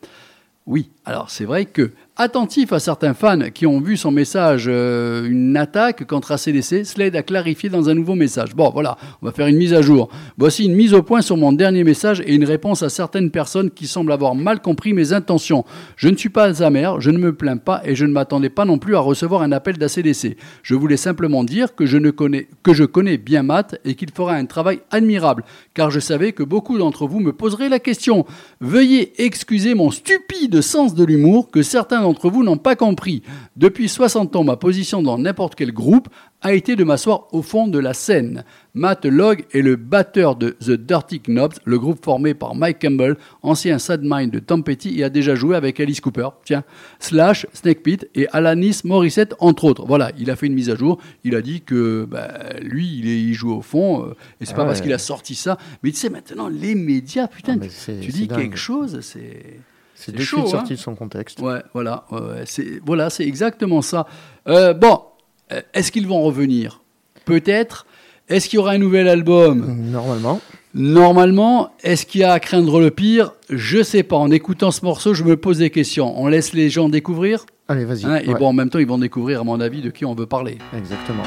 Oui, alors c'est vrai que, attentif à certains fans qui ont vu son message euh, une attaque contre ACDC, Slade a clarifié dans un nouveau message. Bon, voilà, on va faire une mise à jour. Voici une mise au point sur mon dernier message et une réponse à certaines personnes qui semblent avoir mal compris mes intentions. Je ne suis pas amer, je ne me plains pas et je ne m'attendais pas non plus à recevoir un appel d'ACDC. Je voulais simplement dire que je, ne connais, que je connais bien Matt et qu'il fera un travail admirable, car je savais que beaucoup d'entre vous me poseraient la question. Veuillez excuser mon stupide sens de l'humour que certains d'entre vous n'ont pas compris. Depuis 60 ans, ma position dans n'importe quel groupe a été de m'asseoir au fond de la scène. Matt Log est le batteur de The Dirty Knobs, le groupe formé par Mike Campbell, ancien sideman de Tom Petty et a déjà joué avec Alice Cooper, tiens, Slash, Snake Pit et Alanis Morissette, entre autres. Voilà, il a fait une mise à jour. Il a dit que bah, lui, il, est, il joue au fond, euh, et c'est Ah pas parce qu'il a sorti ça. Mais tu sais, maintenant, les médias, putain, Ah, tu dis dingue. quelque chose, c'est. C'est C'est de chaud, hein. sorti de son contexte. Ouais, voilà, ouais, c'est voilà, c'est exactement ça. Euh, bon, euh, est-ce qu'ils vont revenir? Peut-être. Est-ce qu'il y aura un nouvel album? Normalement. Normalement, est-ce qu'il y a à craindre le pire? Je sais pas. En écoutant ce morceau, je me pose des questions. On laisse les gens découvrir? Allez, vas-y. hein, Et bon, en même temps, ils vont découvrir, à mon avis, de qui on veut parler. Exactement.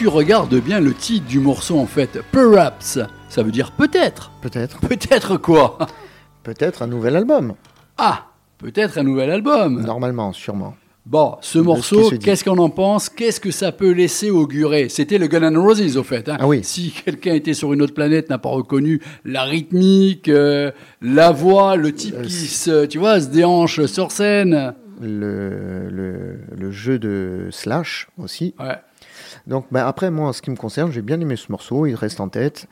Tu regardes bien le titre du morceau en fait, Perhaps, ça veut dire peut-être. Peut-être. Peut-être quoi? Peut-être un nouvel album. Ah, peut-être un nouvel album. Normalement, sûrement. Bon, ce morceau, qu'est-ce qu'on en pense? Qu'est-ce que ça peut laisser augurer? C'était le Gun N' Roses, au fait. hein. Ah oui. Si quelqu'un était sur une autre planète, n'a pas reconnu la rythmique, euh, la voix, le type Euh, qui se, tu vois, se déhanche sur scène. Le, le, le jeu de Slash aussi. Ouais. Donc ben, après, moi, en ce qui me concerne, j'ai bien aimé ce morceau. Il reste en tête.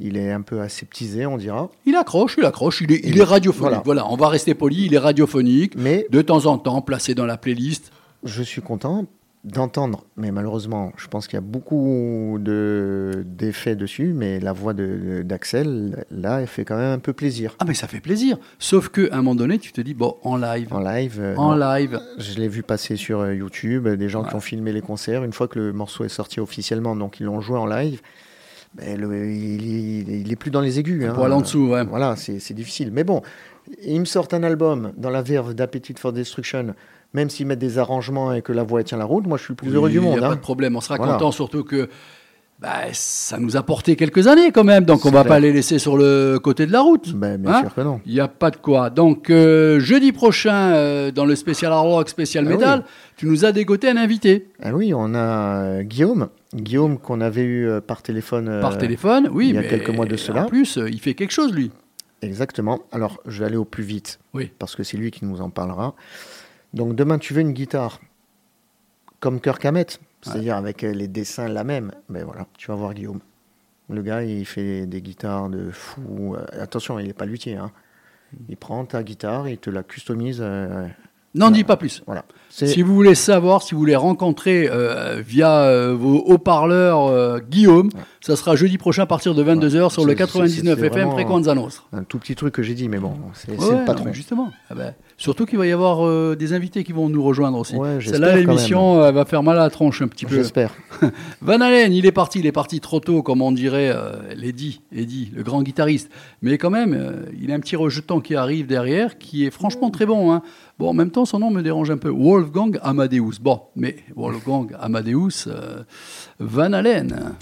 Il est un peu aseptisé, on dira. Il accroche, il accroche, il est, il Il- est radiophonique. voilà. Voilà. on va rester poli, il est radiophonique. Mais De temps en temps, placé dans la playlist. je suis content d'entendre, mais malheureusement, je pense qu'il y a beaucoup de- d'effets dessus, mais la voix de- d'Axel, là, elle fait quand même un peu plaisir. Ah, mais ça fait plaisir. Sauf qu'à un moment donné, tu te dis, bon, en live. En live, euh, En non. live. je l'ai vu passer sur euh, YouTube, des gens qui ont filmé les concerts. Une fois que le morceau est sorti officiellement, donc ils l'ont joué en live, ben, le- il, il- il est plus dans les aigus. hein. poil en dessous, ouais. Voilà, c'est c'est difficile. Mais bon, ils me sortent un album dans la verve d'Appetite for Destruction, même s'ils mettent des arrangements et que la voix tient la route, moi je suis le plus heureux du Il monde. n'y a hein. pas de problème. On sera Voilà. content, surtout que bah, ça nous a porté quelques années quand même. Donc on C'est va clair. pas les laisser sur le côté de la route. Ben, bien Hein sûr que non. Il n'y a pas de quoi. Donc euh, jeudi prochain, euh, dans le spécial hard rock, spécial Ah metal, oui. tu nous as dégoté un invité Ah oui, on a euh, Guillaume, Guillaume qu'on avait eu par téléphone. par téléphone. Oui, il y a mais quelques mois de cela. En plus, il fait quelque chose lui. Exactement. Alors, je vais aller au plus vite. Oui. Parce que c'est lui qui nous en parlera. Donc, demain, tu veux une guitare comme Kirk Hammett, c'est-à-dire avec euh, les dessins la même. Ben voilà, tu vas voir Guillaume. Le gars, il fait des guitares de fou. Euh, attention, il n'est pas luthier. hein. Il prend ta guitare, il te la customise. euh, N'en dis pas plus. voilà. Si vous voulez savoir, si vous voulez rencontrer euh, via euh, vos haut-parleurs euh, Guillaume, ça sera jeudi prochain à partir de 22h sur le C'est- c'est- 99 c'est FM Frequenza Nostra. un tout petit truc que j'ai dit, mais bon, c'est Ouais, le patron. mais justement. Ah ben, surtout qu'il va y avoir euh, des invités qui vont nous rejoindre aussi. Ouais, Celle-là, l'émission elle va faire mal à la tronche un petit peu. J'espère. [LAUGHS] Van Halen, il est parti, il est parti trop tôt, comme on dirait euh, Lady, Eddie, le grand guitariste. Mais quand même, euh, il a un petit rejeton qui arrive derrière, qui est franchement très bon. hein. Bon, en même temps, son nom me dérange un peu. Wolfgang Amadeus. Bon, mais Wolfgang Amadeus, euh, Van Halen.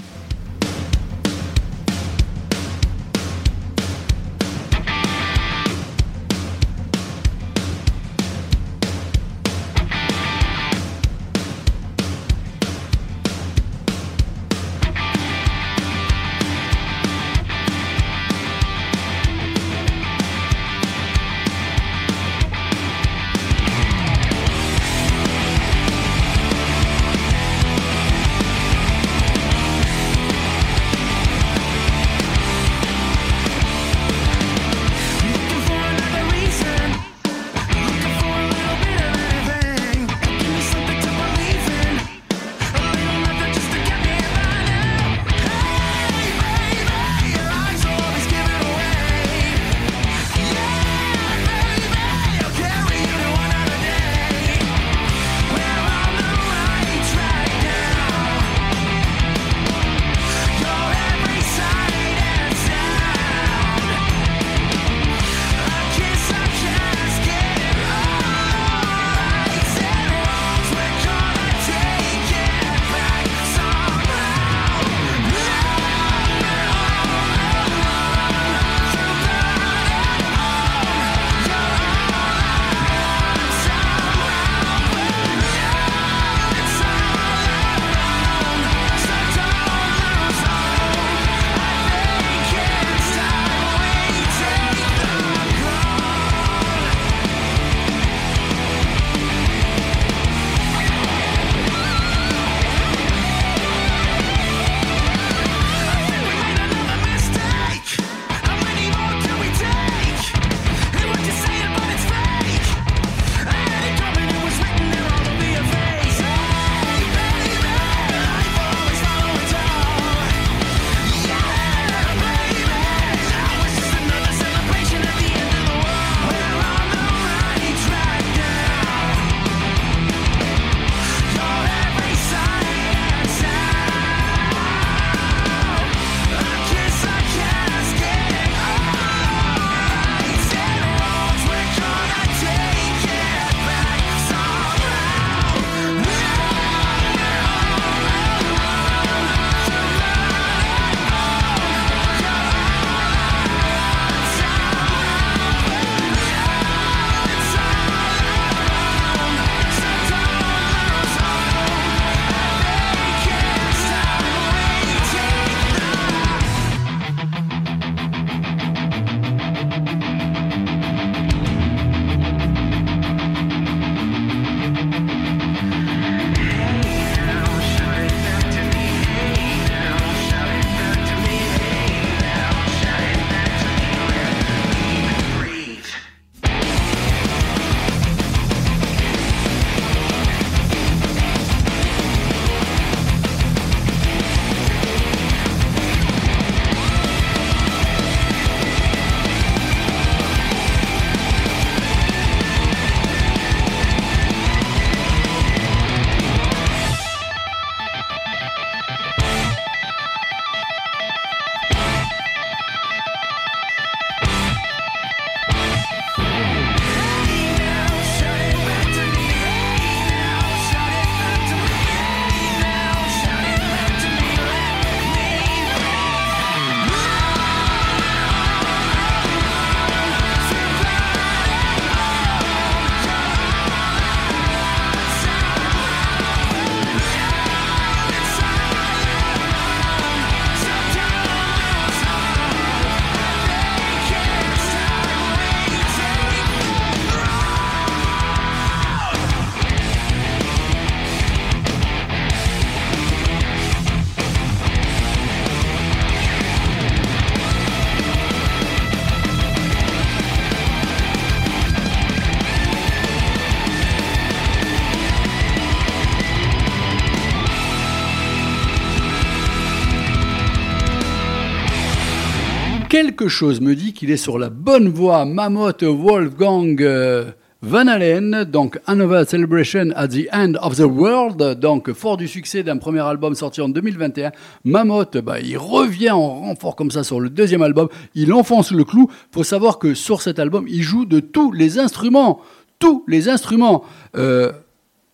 Chose me dit qu'il est sur la bonne voie. Mammoth Wolfgang euh, Van Halen, donc Another Celebration at the End of the World, donc fort du succès d'un premier album sorti en 2021. Mammoth, bah, il revient en renfort comme ça sur le deuxième album. Il enfonce le clou. Faut savoir que sur cet album, il joue de tous les instruments. Tous les instruments. Euh,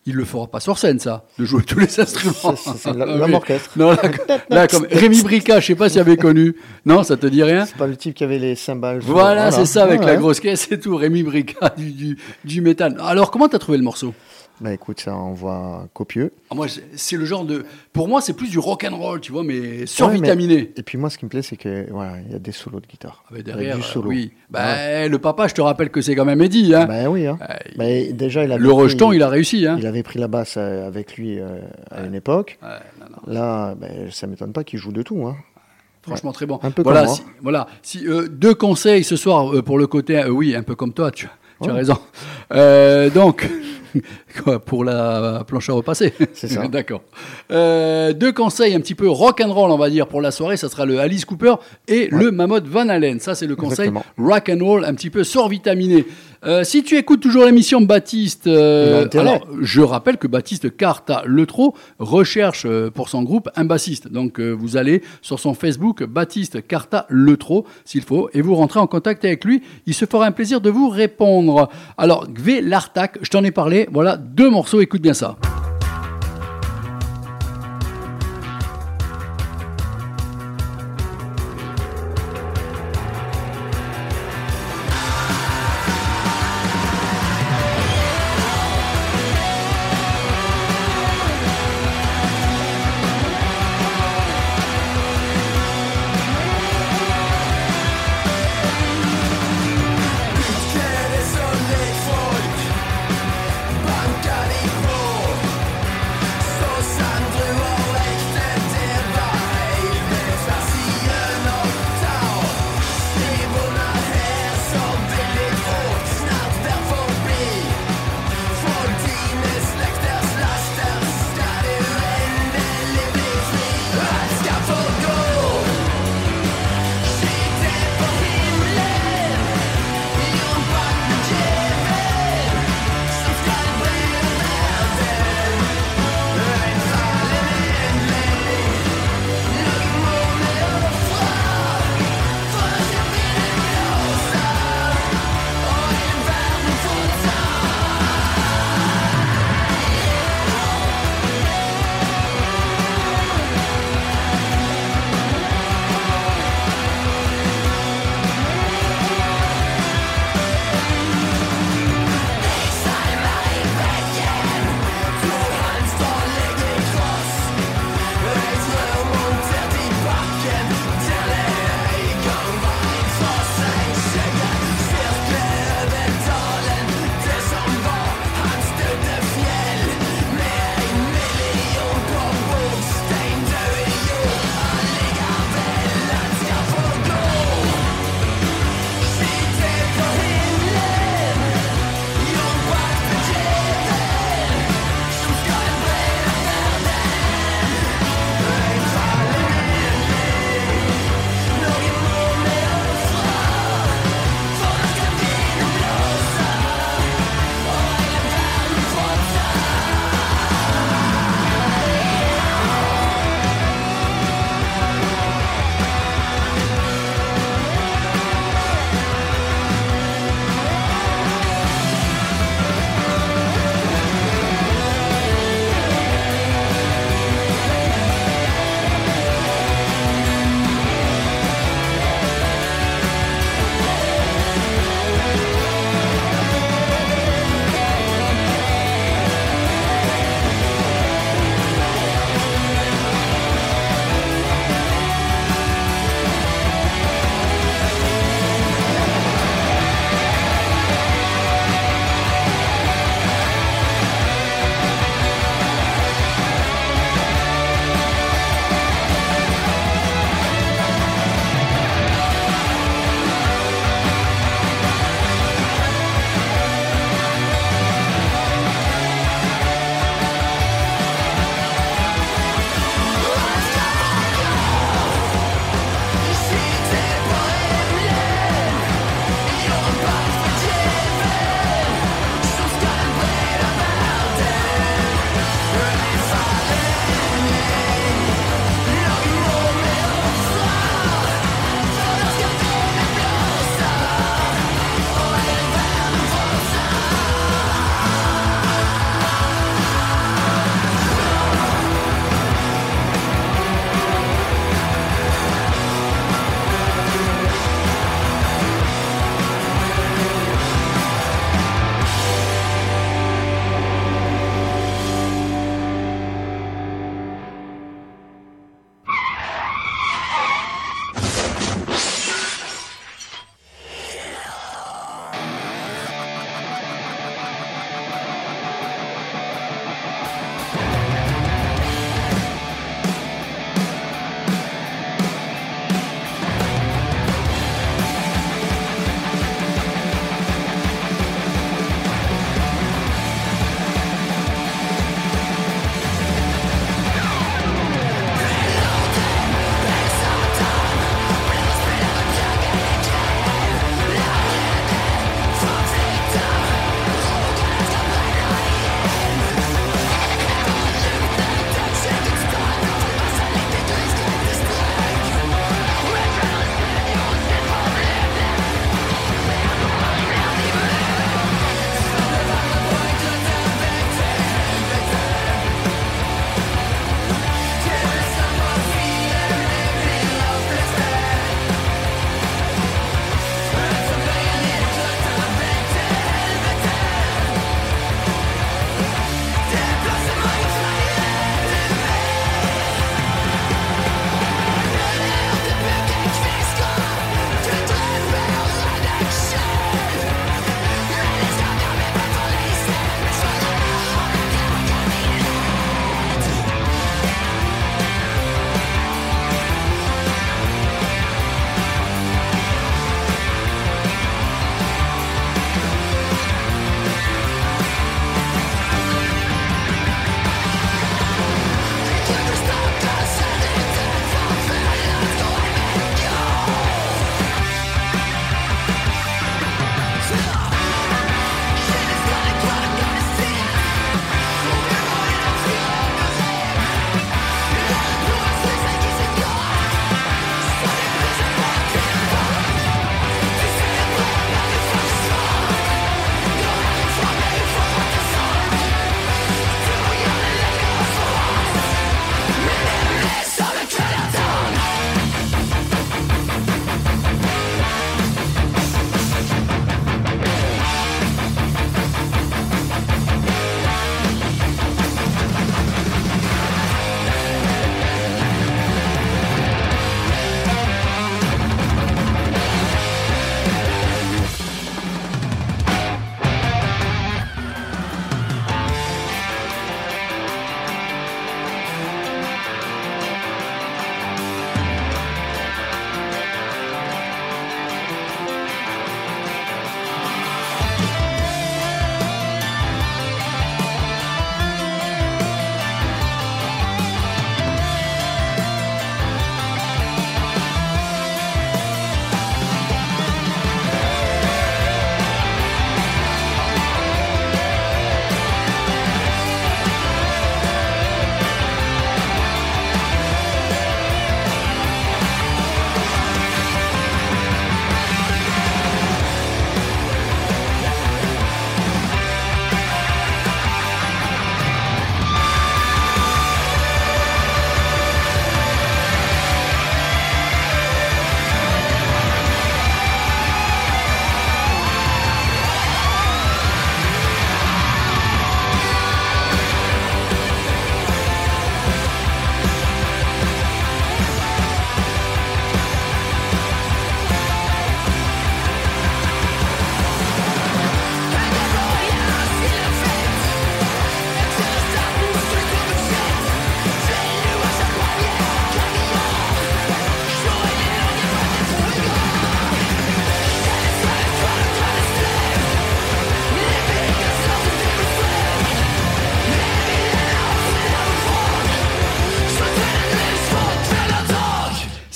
il le fera pas sur scène, ça, de jouer tous les [LAUGHS] instruments. C'est- c'est la- Ah l'homme oui. orchestre. Non, là, là, comme Rémi Brica, je sais pas s'il avait connu. Non, ça te dit rien? C'est pas le type qui avait les cymbales. Voilà, c'est ça, avec Ouais, la grosse caisse et tout. Rémi Brica du, du, du métal. Alors, comment t'as trouvé le morceau? Bah écoute, ça envoie copieux. Ah, Moi, c'est- le genre de. Pour moi, c'est plus du rock and roll, tu vois, mais survitaminé. Et puis moi, ce qui me plaît, c'est que voilà, il y a des solos de guitare. Ah, a derrière, du euh, solo. oui. Bah, Ouais. le papa, je te rappelle que c'est quand même Eddie. Hein. Bah oui, hein. Euh, Mais déjà, il avait le rejeton, il a réussi. Hein. Il avait pris la basse euh, avec lui euh, à une époque. Ouais, non, non. Là, ben, ça m'étonne pas qu'il joue de tout. Hein. Franchement, très bon. Un peu voilà, comme moi. si, voilà. Si, euh, deux conseils ce soir pour le côté. oui, un peu comme toi, tu, tu as Ouais. raison. Donc, [LAUGHS] pour la planche à repasser. C'est ça. [LAUGHS] D'accord. Euh, deux conseils un petit peu rock and roll, on va dire, pour la soirée. Ça sera le Alice Cooper et le Mammoth Van Halen. Ça, c'est le conseil Exactement. rock and roll, un petit peu survitaminé. Euh, si tu écoutes toujours l'émission Baptiste, euh, a intérêt. alors, je rappelle que Baptiste Carta Letro recherche euh, pour son groupe un bassiste. Donc vous allez sur son Facebook Baptiste Carta Letro s'il faut et vous rentrez en contact avec lui. Il se fera un plaisir de vous répondre. Alors Gvé Lartac, je t'en ai parlé. Voilà deux morceaux. Écoute bien ça.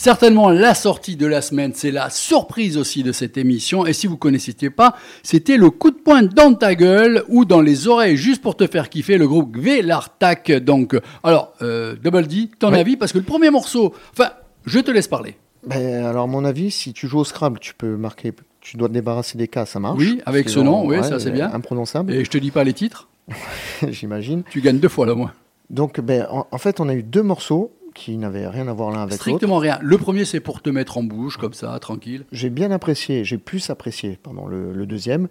Certainement la sortie de la semaine. C'est la surprise aussi de cette émission. Et si vous connaissiez pas, c'était le coup de poing dans ta gueule ou dans les oreilles juste pour te faire kiffer le groupe Gvelartak. Donc, alors, euh, Double D, ton Ouais. avis? Parce que le premier morceau, enfin, je te laisse parler. Ben, alors, mon avis, si tu joues au Scrabble, tu peux marquer, tu dois te débarrasser des cas, ça marche. Oui, avec ce nom, oui, ça, c'est bien. Imprononçable, Et je te dis pas les titres, [LAUGHS] j'imagine. tu gagnes deux fois là, moi. Donc, ben, en, en fait, on a eu deux morceaux qui n'avaient rien à voir l'un avec l'autre. Strictement rien. Le premier, c'est pour te mettre en bouche, comme ça, tranquille. J'ai bien apprécié, j'ai plus apprécié, le, le deuxième,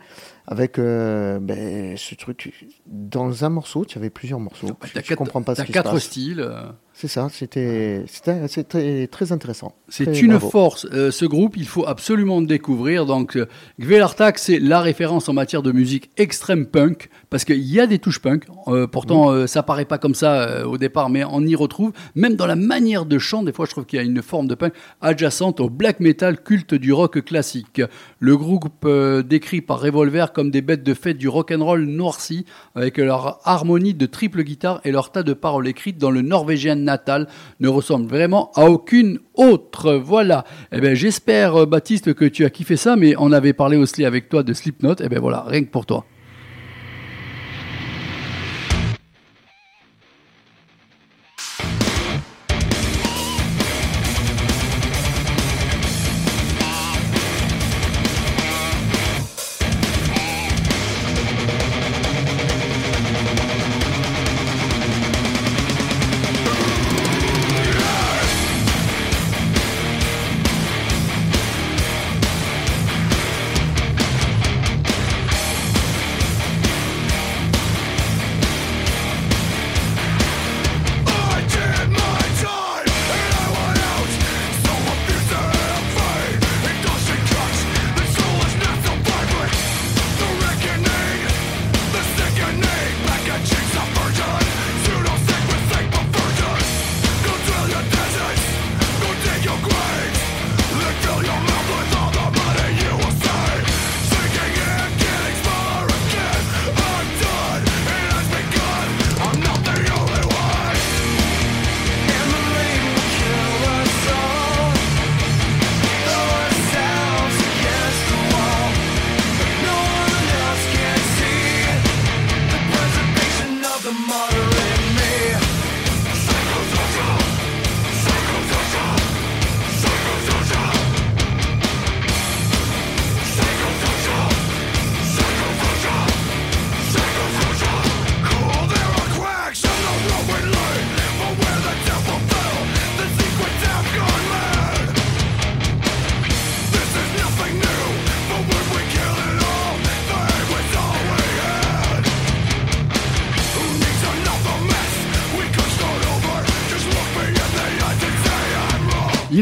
avec euh, ben, ce truc. Dans un morceau, tu avais plusieurs morceaux. Bah, je quatre, comprends pas ce qui se quatre passe. styles. euh, C'est ça, c'était très intéressant. C'est une bravo. force. Euh, ce groupe, il faut absolument le découvrir. Donc, euh, Gvelartak, c'est la référence en matière de musique extrême punk, parce qu'il y a des touches punk. Pourtant, euh, ça paraît pas comme ça au départ, mais on y retrouve, même dans la manière de chant, des fois, je trouve qu'il y a une forme de punk adjacente au black metal culte du rock classique. Le groupe décrit par Revolver comme des bêtes de fête du rock and roll noirci, avec leur harmonie de triple guitare et leur tas de paroles écrites dans le norvégien natal, ne ressemble vraiment à aucune autre. Voilà. Eh ben, j'espère, euh, Baptiste, que tu as kiffé ça, mais on avait parlé aussi avec toi de Slipknot. Eh ben voilà, rien que pour toi.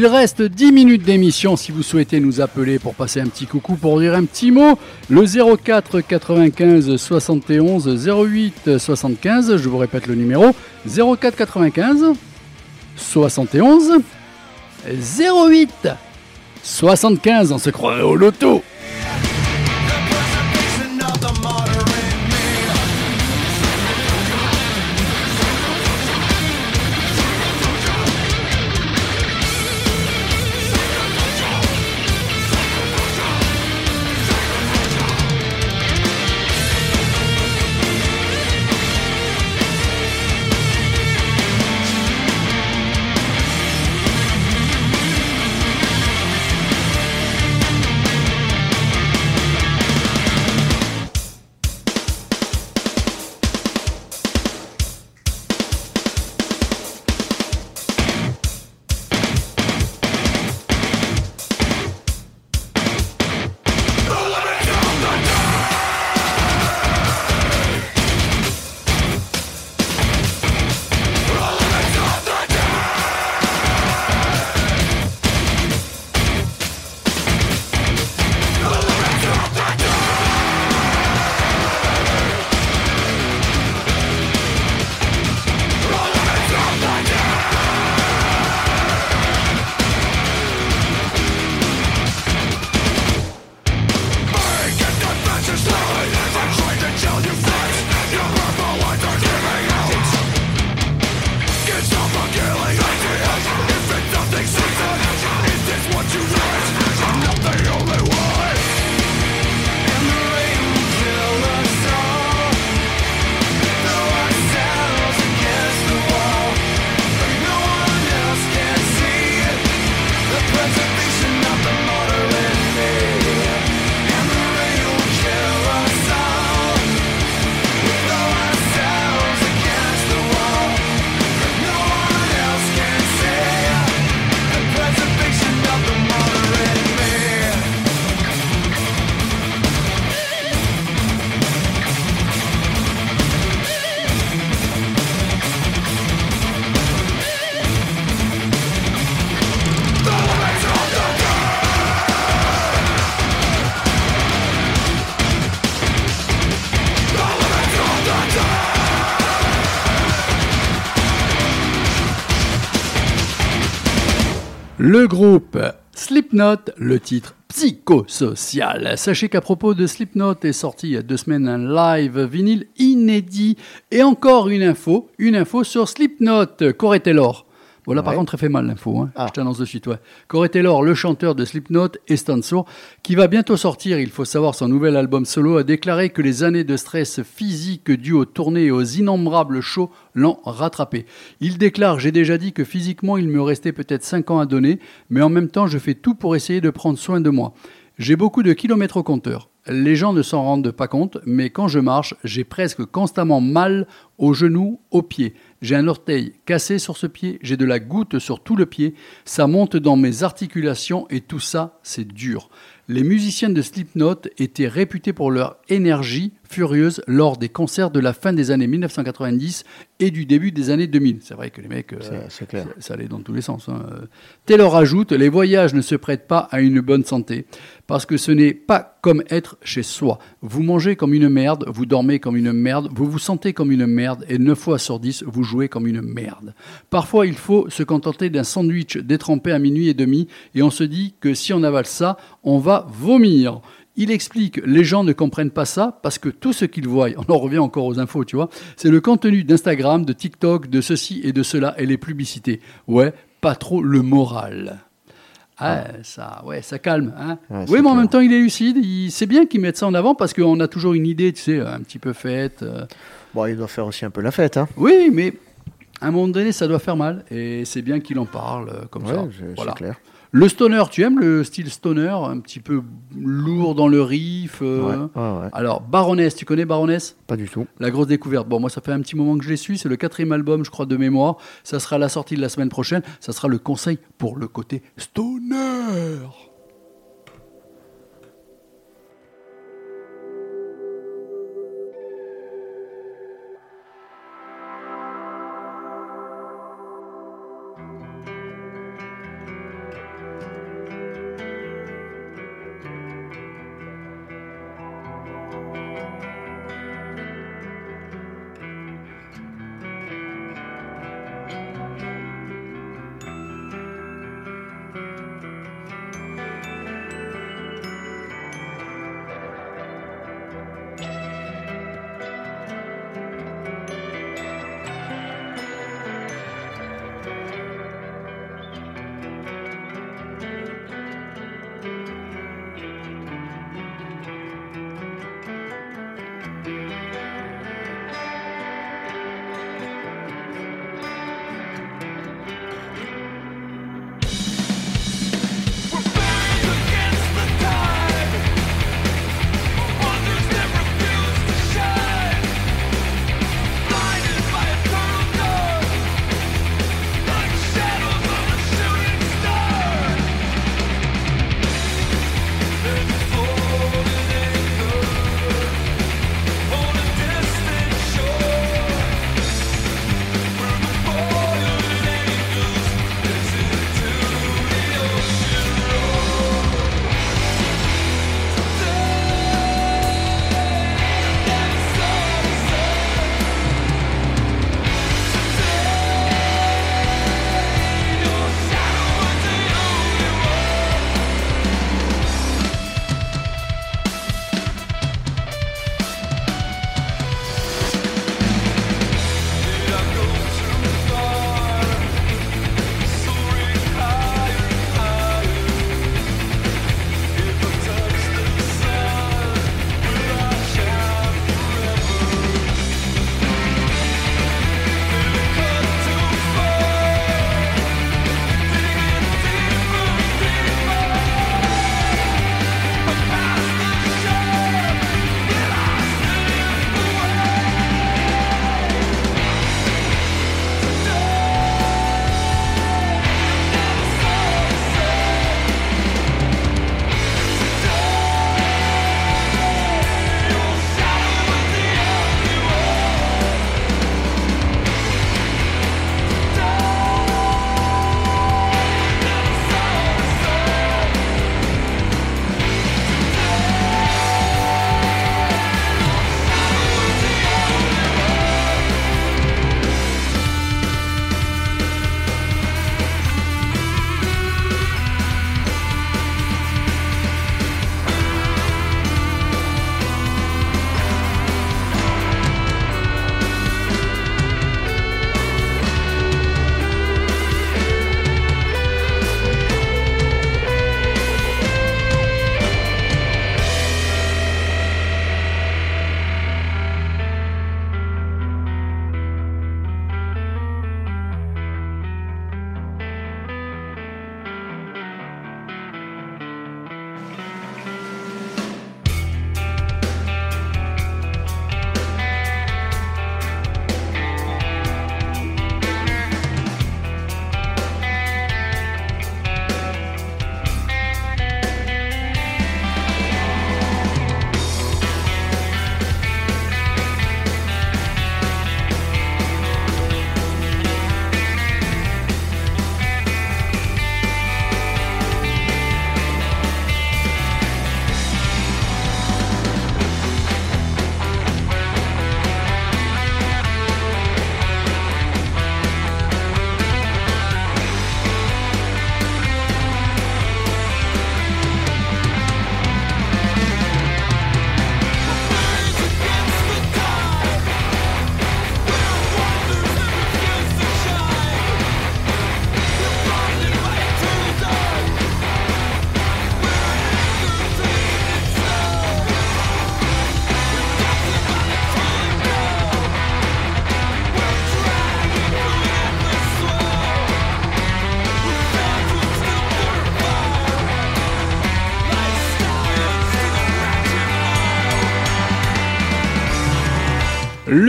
Il reste 10 minutes d'émission si vous souhaitez nous appeler pour passer un petit coucou, pour dire un petit mot. Le 04 95 71 08 75, je vous répète le numéro. 04 95 71 08 75, on se croirait au loto. Le groupe Slipknot, le titre Psychosocial. Sachez qu'à propos de Slipknot est sorti il y a deux semaines un live vinyle inédit et encore une info, une info sur Slipknot, Corey Taylor. Voilà, par contre, elle fait mal l'info. Hein. Ah. Je t'annonce de suite. Ouais. Corey Taylor, le chanteur de Slipknot et qui va bientôt sortir, il faut savoir, son nouvel album solo, a déclaré que les années de stress physique dues aux tournées et aux innombrables shows l'ont rattrapé. Il déclare J'ai déjà dit que physiquement, il me restait peut-être 5 ans à donner, mais en même temps, je fais tout pour essayer de prendre soin de moi. J'ai beaucoup de kilomètres au compteur. Les gens ne s'en rendent pas compte, mais quand je marche, j'ai presque constamment mal aux genoux, aux pieds. J'ai un orteil cassé sur ce pied, j'ai de la goutte sur tout le pied, ça monte dans mes articulations et tout ça, c'est dur. Les musiciens de Slipknot étaient réputés pour leur énergie furieuse lors des concerts de la fin des années 1990 et du début des années 2000. C'est vrai que les mecs, euh, clair. ça, ça allait dans tous les sens. hein. Taylor ajoute Les voyages ne se prêtent pas à une bonne santé, parce que ce n'est pas comme être chez soi. Vous mangez comme une merde, vous dormez comme une merde, vous vous sentez comme une merde, et 9 fois sur 10, vous jouez comme une merde. Parfois, il faut se contenter d'un sandwich détrempé à minuit et demi, et on se dit que si on avale ça, on va vomir. Il explique, les gens ne comprennent pas ça parce que tout ce qu'ils voient, [LAUGHS] on en revient encore aux infos, tu vois, c'est le contenu d'Instagram, de TikTok, de ceci et de cela et les publicités. Ouais, pas trop le moral. Ah, ça, ouais, ça calme. Hein Ouais, oui, mais en même temps, il est lucide. Il, c'est bien qu'il mette ça en avant parce qu'on a toujours une idée, tu sais, un petit peu faite. euh. Bon, il doit faire aussi un peu la fête. Hein. Oui, mais à un moment donné, ça doit faire mal. Et c'est bien qu'il en parle euh, comme Ouais, ça. Voilà. c'est clair. Le stoner, tu aimes le style stoner Un petit peu lourd dans le riff euh. Ouais, ouais, ouais. Alors, Baroness, tu connais Baroness? Pas du tout. La grosse découverte. Bon, moi, ça fait un petit moment que je les suis. C'est le quatrième album, je crois, de mémoire. Ça sera la sortie de la semaine prochaine. Ça sera le conseil pour le côté stoner.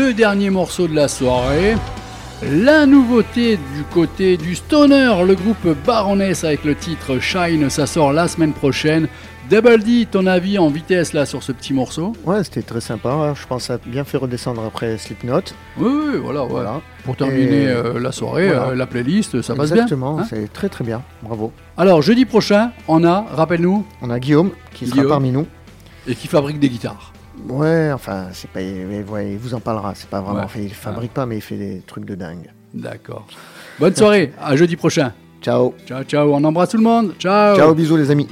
Le dernier morceau de la soirée. La nouveauté du côté du stoner, le groupe Baroness avec le titre Shine, ça sort la semaine prochaine. Double D, ton avis en vitesse là sur ce petit morceau Ouais, c'était très sympa. Je pense a bien fait redescendre après Slipknot. Oui, oui, voilà, ouais. Voilà. Pour terminer euh, la soirée, voilà. euh, la playlist, ça passe Exactement, bien. hein c'est très très bien. Bravo. Alors, jeudi prochain, on a, rappelle-nous, On a Guillaume qui sera Guillaume. parmi nous. et qui fabrique des guitares. Ouais, enfin, c'est pas, ouais, il vous en parlera. C'est pas vraiment. Ouais. enfin, il fabrique pas, mais il fait des trucs de dingue. D'accord. Bonne soirée, à jeudi prochain. Ciao. Ciao, ciao, on embrasse tout le monde. Ciao. Ciao, bisous les amis.